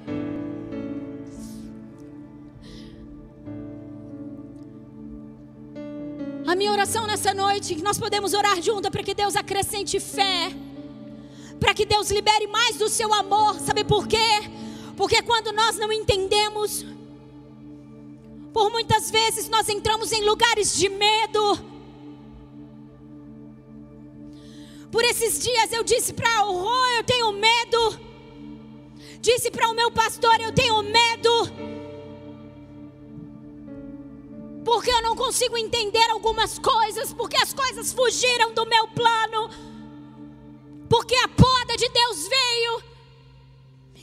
A minha oração nessa noite, que nós podemos orar junto, para que Deus acrescente fé, para que Deus libere mais do seu amor. Sabe por quê? Porque quando nós não entendemos, por muitas vezes nós entramos em lugares de medo. Por esses dias eu disse para o Rô, eu tenho medo. Disse para o meu pastor, eu tenho medo porque eu não consigo entender algumas coisas, porque as coisas fugiram do meu plano, porque a poda de Deus veio,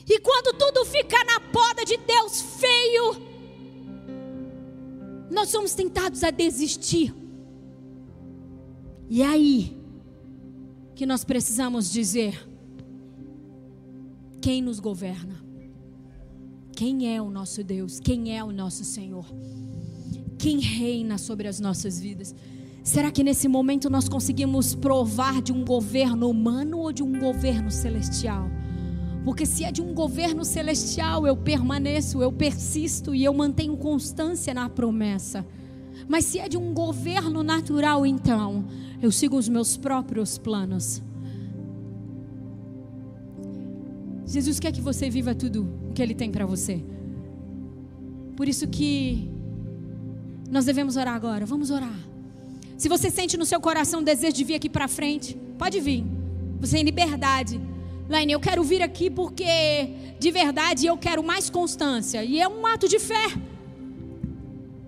e quando tudo fica na poda de Deus feio, nós somos tentados a desistir, e é aí que nós precisamos dizer: quem nos governa? Quem é o nosso Deus? Quem é o nosso Senhor? Quem reina sobre as nossas vidas. Será que nesse momento nós conseguimos provar de um governo humano ou de um governo celestial? Porque se é de um governo celestial, eu permaneço, eu persisto e eu mantenho constância na promessa. Mas se é de um governo natural, então, eu sigo os meus próprios planos. Jesus quer que você viva tudo o que Ele tem para você. Por isso que nós devemos orar agora. Vamos orar. Se você sente no seu coração o desejo de vir aqui para frente, pode vir. Você tem liberdade. Laine, eu quero vir aqui porque de verdade eu quero mais constância. E é um ato de fé.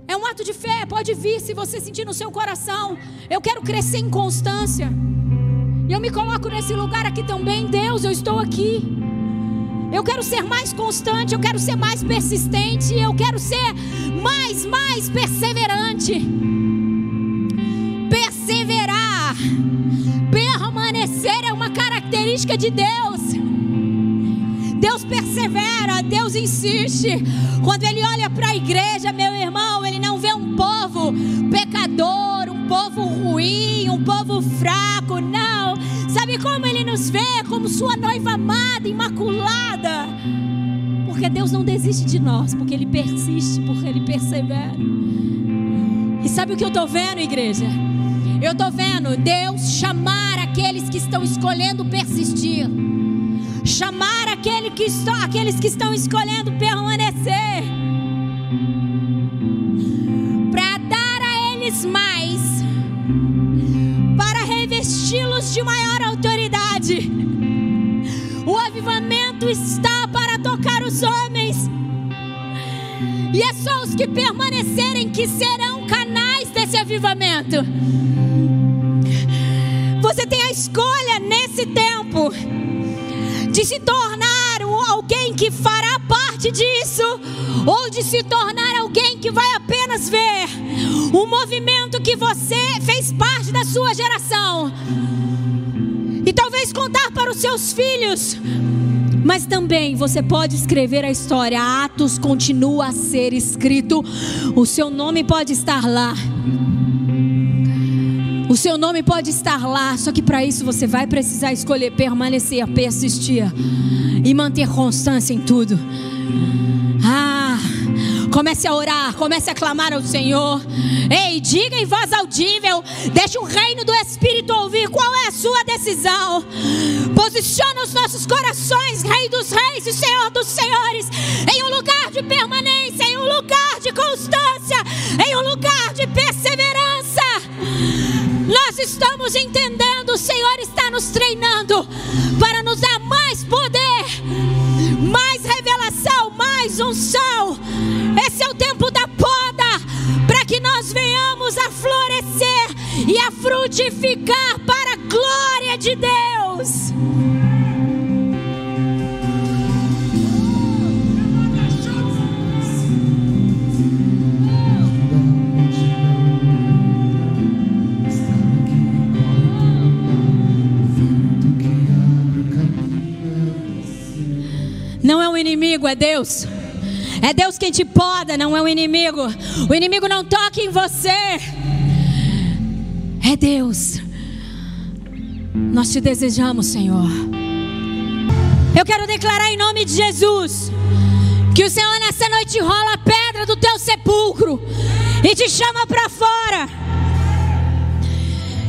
É um ato de fé. Pode vir se você sentir no seu coração. Eu quero crescer em constância. E eu me coloco nesse lugar aqui também. Deus, eu estou aqui. Eu quero ser mais constante, eu quero ser mais persistente, eu quero ser mais, mais perseverante. Perseverar, permanecer é uma característica de Deus. Deus persevera, Deus insiste. Quando Ele olha para a igreja, meu irmão, Ele não vê um povo pecador, um povo ruim, um povo fraco, não. Sabe como Ele nos vê? Como Sua noiva amada, imaculada. Porque Deus não desiste de nós, porque Ele persiste, porque Ele persevera. E sabe o que eu estou vendo, igreja? Eu estou vendo Deus chamar aqueles que estão escolhendo persistir chamar aquele que aqueles que estão escolhendo permanecer, de maior autoridade. O avivamento está para tocar os homens, e é só os que permanecerem que serão canais desse avivamento. Você tem a escolha nesse tempo de se tornar alguém que fará parte disso, ou de se tornar alguém que vai apenas ver um movimento que você fez parte da sua geração, e talvez contar para os seus filhos. Mas também você pode escrever a história. Atos continua a ser escrito. O seu nome pode estar lá. O seu nome pode estar lá, só que para isso você vai precisar escolher permanecer, persistir e manter constância em tudo. Comece a orar, comece a clamar ao Senhor. Ei, diga em voz audível, deixe o reino do Espírito ouvir qual é a sua decisão. Posiciona os nossos corações, Rei dos Reis e Senhor dos Senhores, em um lugar de permanência, em um lugar de constância, em um lugar de perseverança. Nós estamos entendendo, o Senhor está nos treinando para nos dar mais poder, mais revelação, mais unção. Esse é o tempo da poda, para que nós venhamos a florescer e a frutificar para a glória de Deus. O inimigo, é Deus. É Deus quem te poda, não é o inimigo. O inimigo não toca em você. É Deus. Nós te desejamos, Senhor. Eu quero declarar em nome de Jesus que o Senhor nessa noite rola a pedra do teu sepulcro e te chama para fora.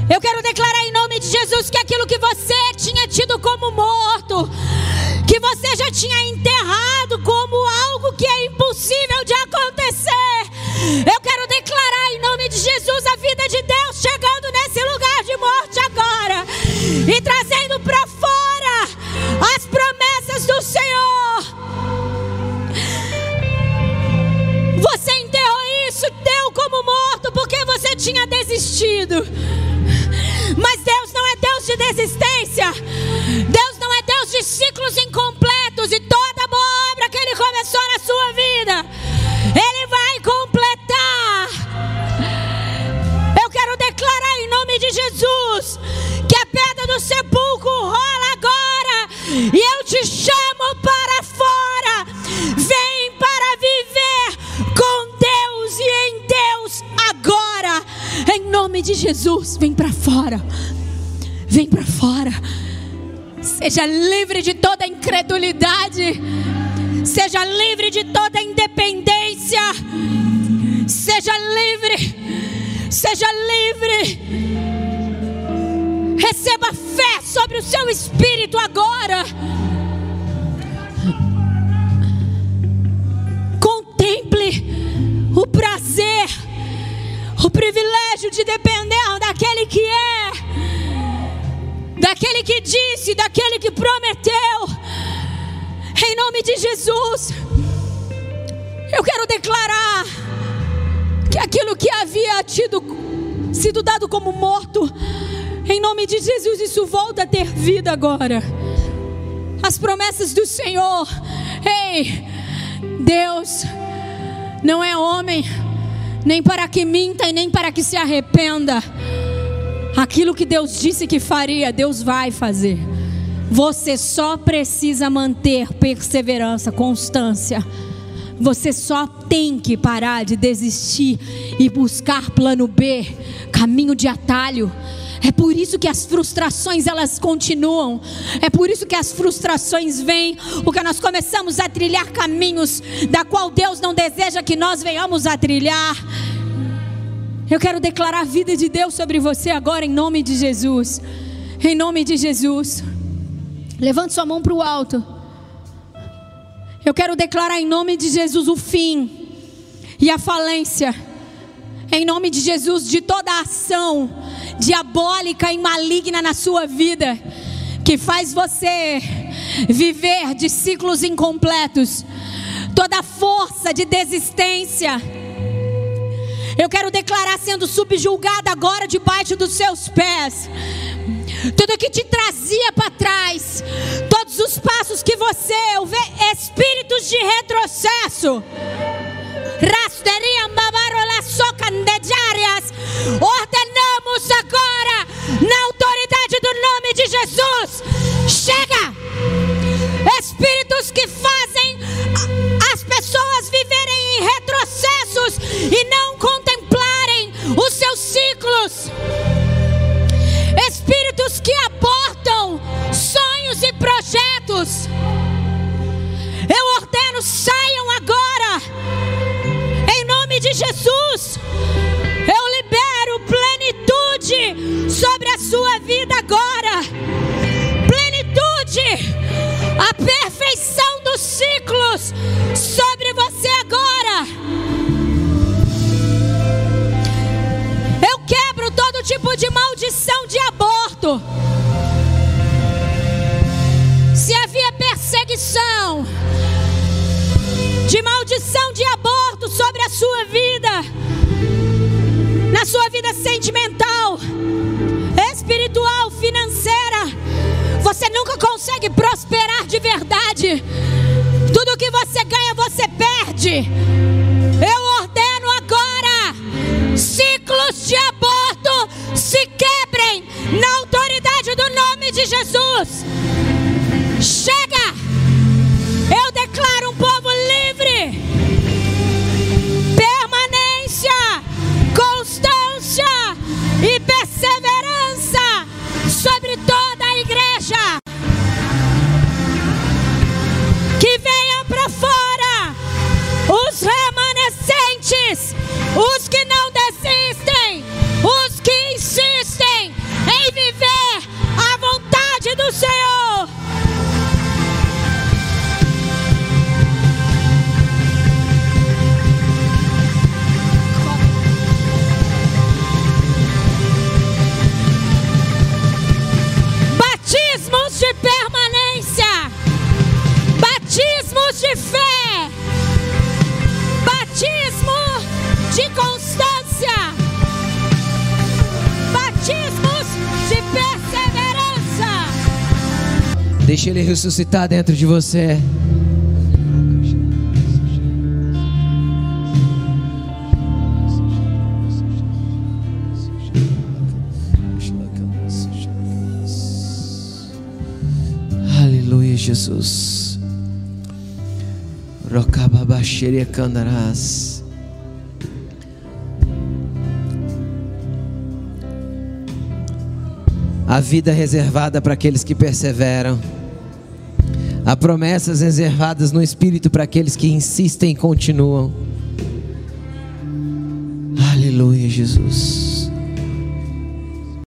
Eu quero declarar em nome de Jesus que aquilo que você tinha tido como morto, que você já tinha enterrado como algo que é impossível de acontecer. Eu quero declarar em nome de Jesus a vida de Deus chegando nesse lugar de morte agora e trazendo para fora as promessas do Senhor. Você enterrou isso, deu como morto porque você tinha desistido. Mas Deus não é Deus de desistência. Deus de ciclos incompletos e toda boa obra que Ele começou na sua vida, Ele vai completar. Eu quero declarar em nome de Jesus que a pedra do sepulcro rola agora e eu te chamo para fora. Vem para viver com Deus e em Deus agora, em nome de Jesus, vem para fora. Vem para fora. Seja livre de toda incredulidade. Seja livre de toda independência. Seja livre. Seja livre. Receba fé sobre o seu espírito agora. Contemple o prazer, o privilégio de depender daquele que é, daquele que disse, daquele que prometeu. Em nome de Jesus, eu quero declarar que aquilo que havia tido sido dado como morto, em nome de Jesus, isso volta a ter vida agora. As promessas do Senhor, ei, Deus não é homem, nem para que minta e nem para que se arrependa. Aquilo que Deus disse que faria, Deus vai fazer. Você só precisa manter perseverança, constância. Você só tem que parar de desistir e buscar plano B, caminho de atalho. É por isso que as frustrações elas continuam. É por isso que as frustrações vêm, porque nós começamos a trilhar caminhos da qual Deus não deseja que nós venhamos a trilhar. Eu quero declarar a vida de Deus sobre você agora em nome de Jesus. Em nome de Jesus. Levante sua mão para o alto. Eu quero declarar em nome de Jesus o fim e a falência. Em nome de Jesus, de toda ação diabólica e maligna na sua vida, que faz você viver de ciclos incompletos, toda força de desistência. Eu quero declarar sendo subjulgada agora debaixo dos seus pés. Tudo que te trazia para trás, todos os passos que você espíritos de retrocesso. Rasteriam babarola socandejarias. Ordenamos agora, na autoridade do nome de Jesus. Chega! Espíritos que fazem as pessoas viverem em e não contemplarem os seus ciclos. Espíritos que abortam sonhos e projetos. Eu ordeno, saiam agora. Em nome de Jesus. Eu libero plenitude sobre a sua vida agora. Plenitude. A perfeição dos ciclos sobre você agora. Todo tipo de maldição de aborto. Se havia perseguição, de maldição de aborto sobre a sua vida, na sua vida sentimental, espiritual, financeira, você nunca consegue prosperar de verdade. Tudo que você ganha, você perde. Eu se quebrem na autoridade do nome de Jesus. Chega! Eu declaro Ele ressuscitar dentro de você. Aleluia, Jesus. Rocababaxeria candarás. Há vida reservada para aqueles que perseveram. Há promessas reservadas no Espírito para aqueles que insistem e continuam. Aleluia, Jesus.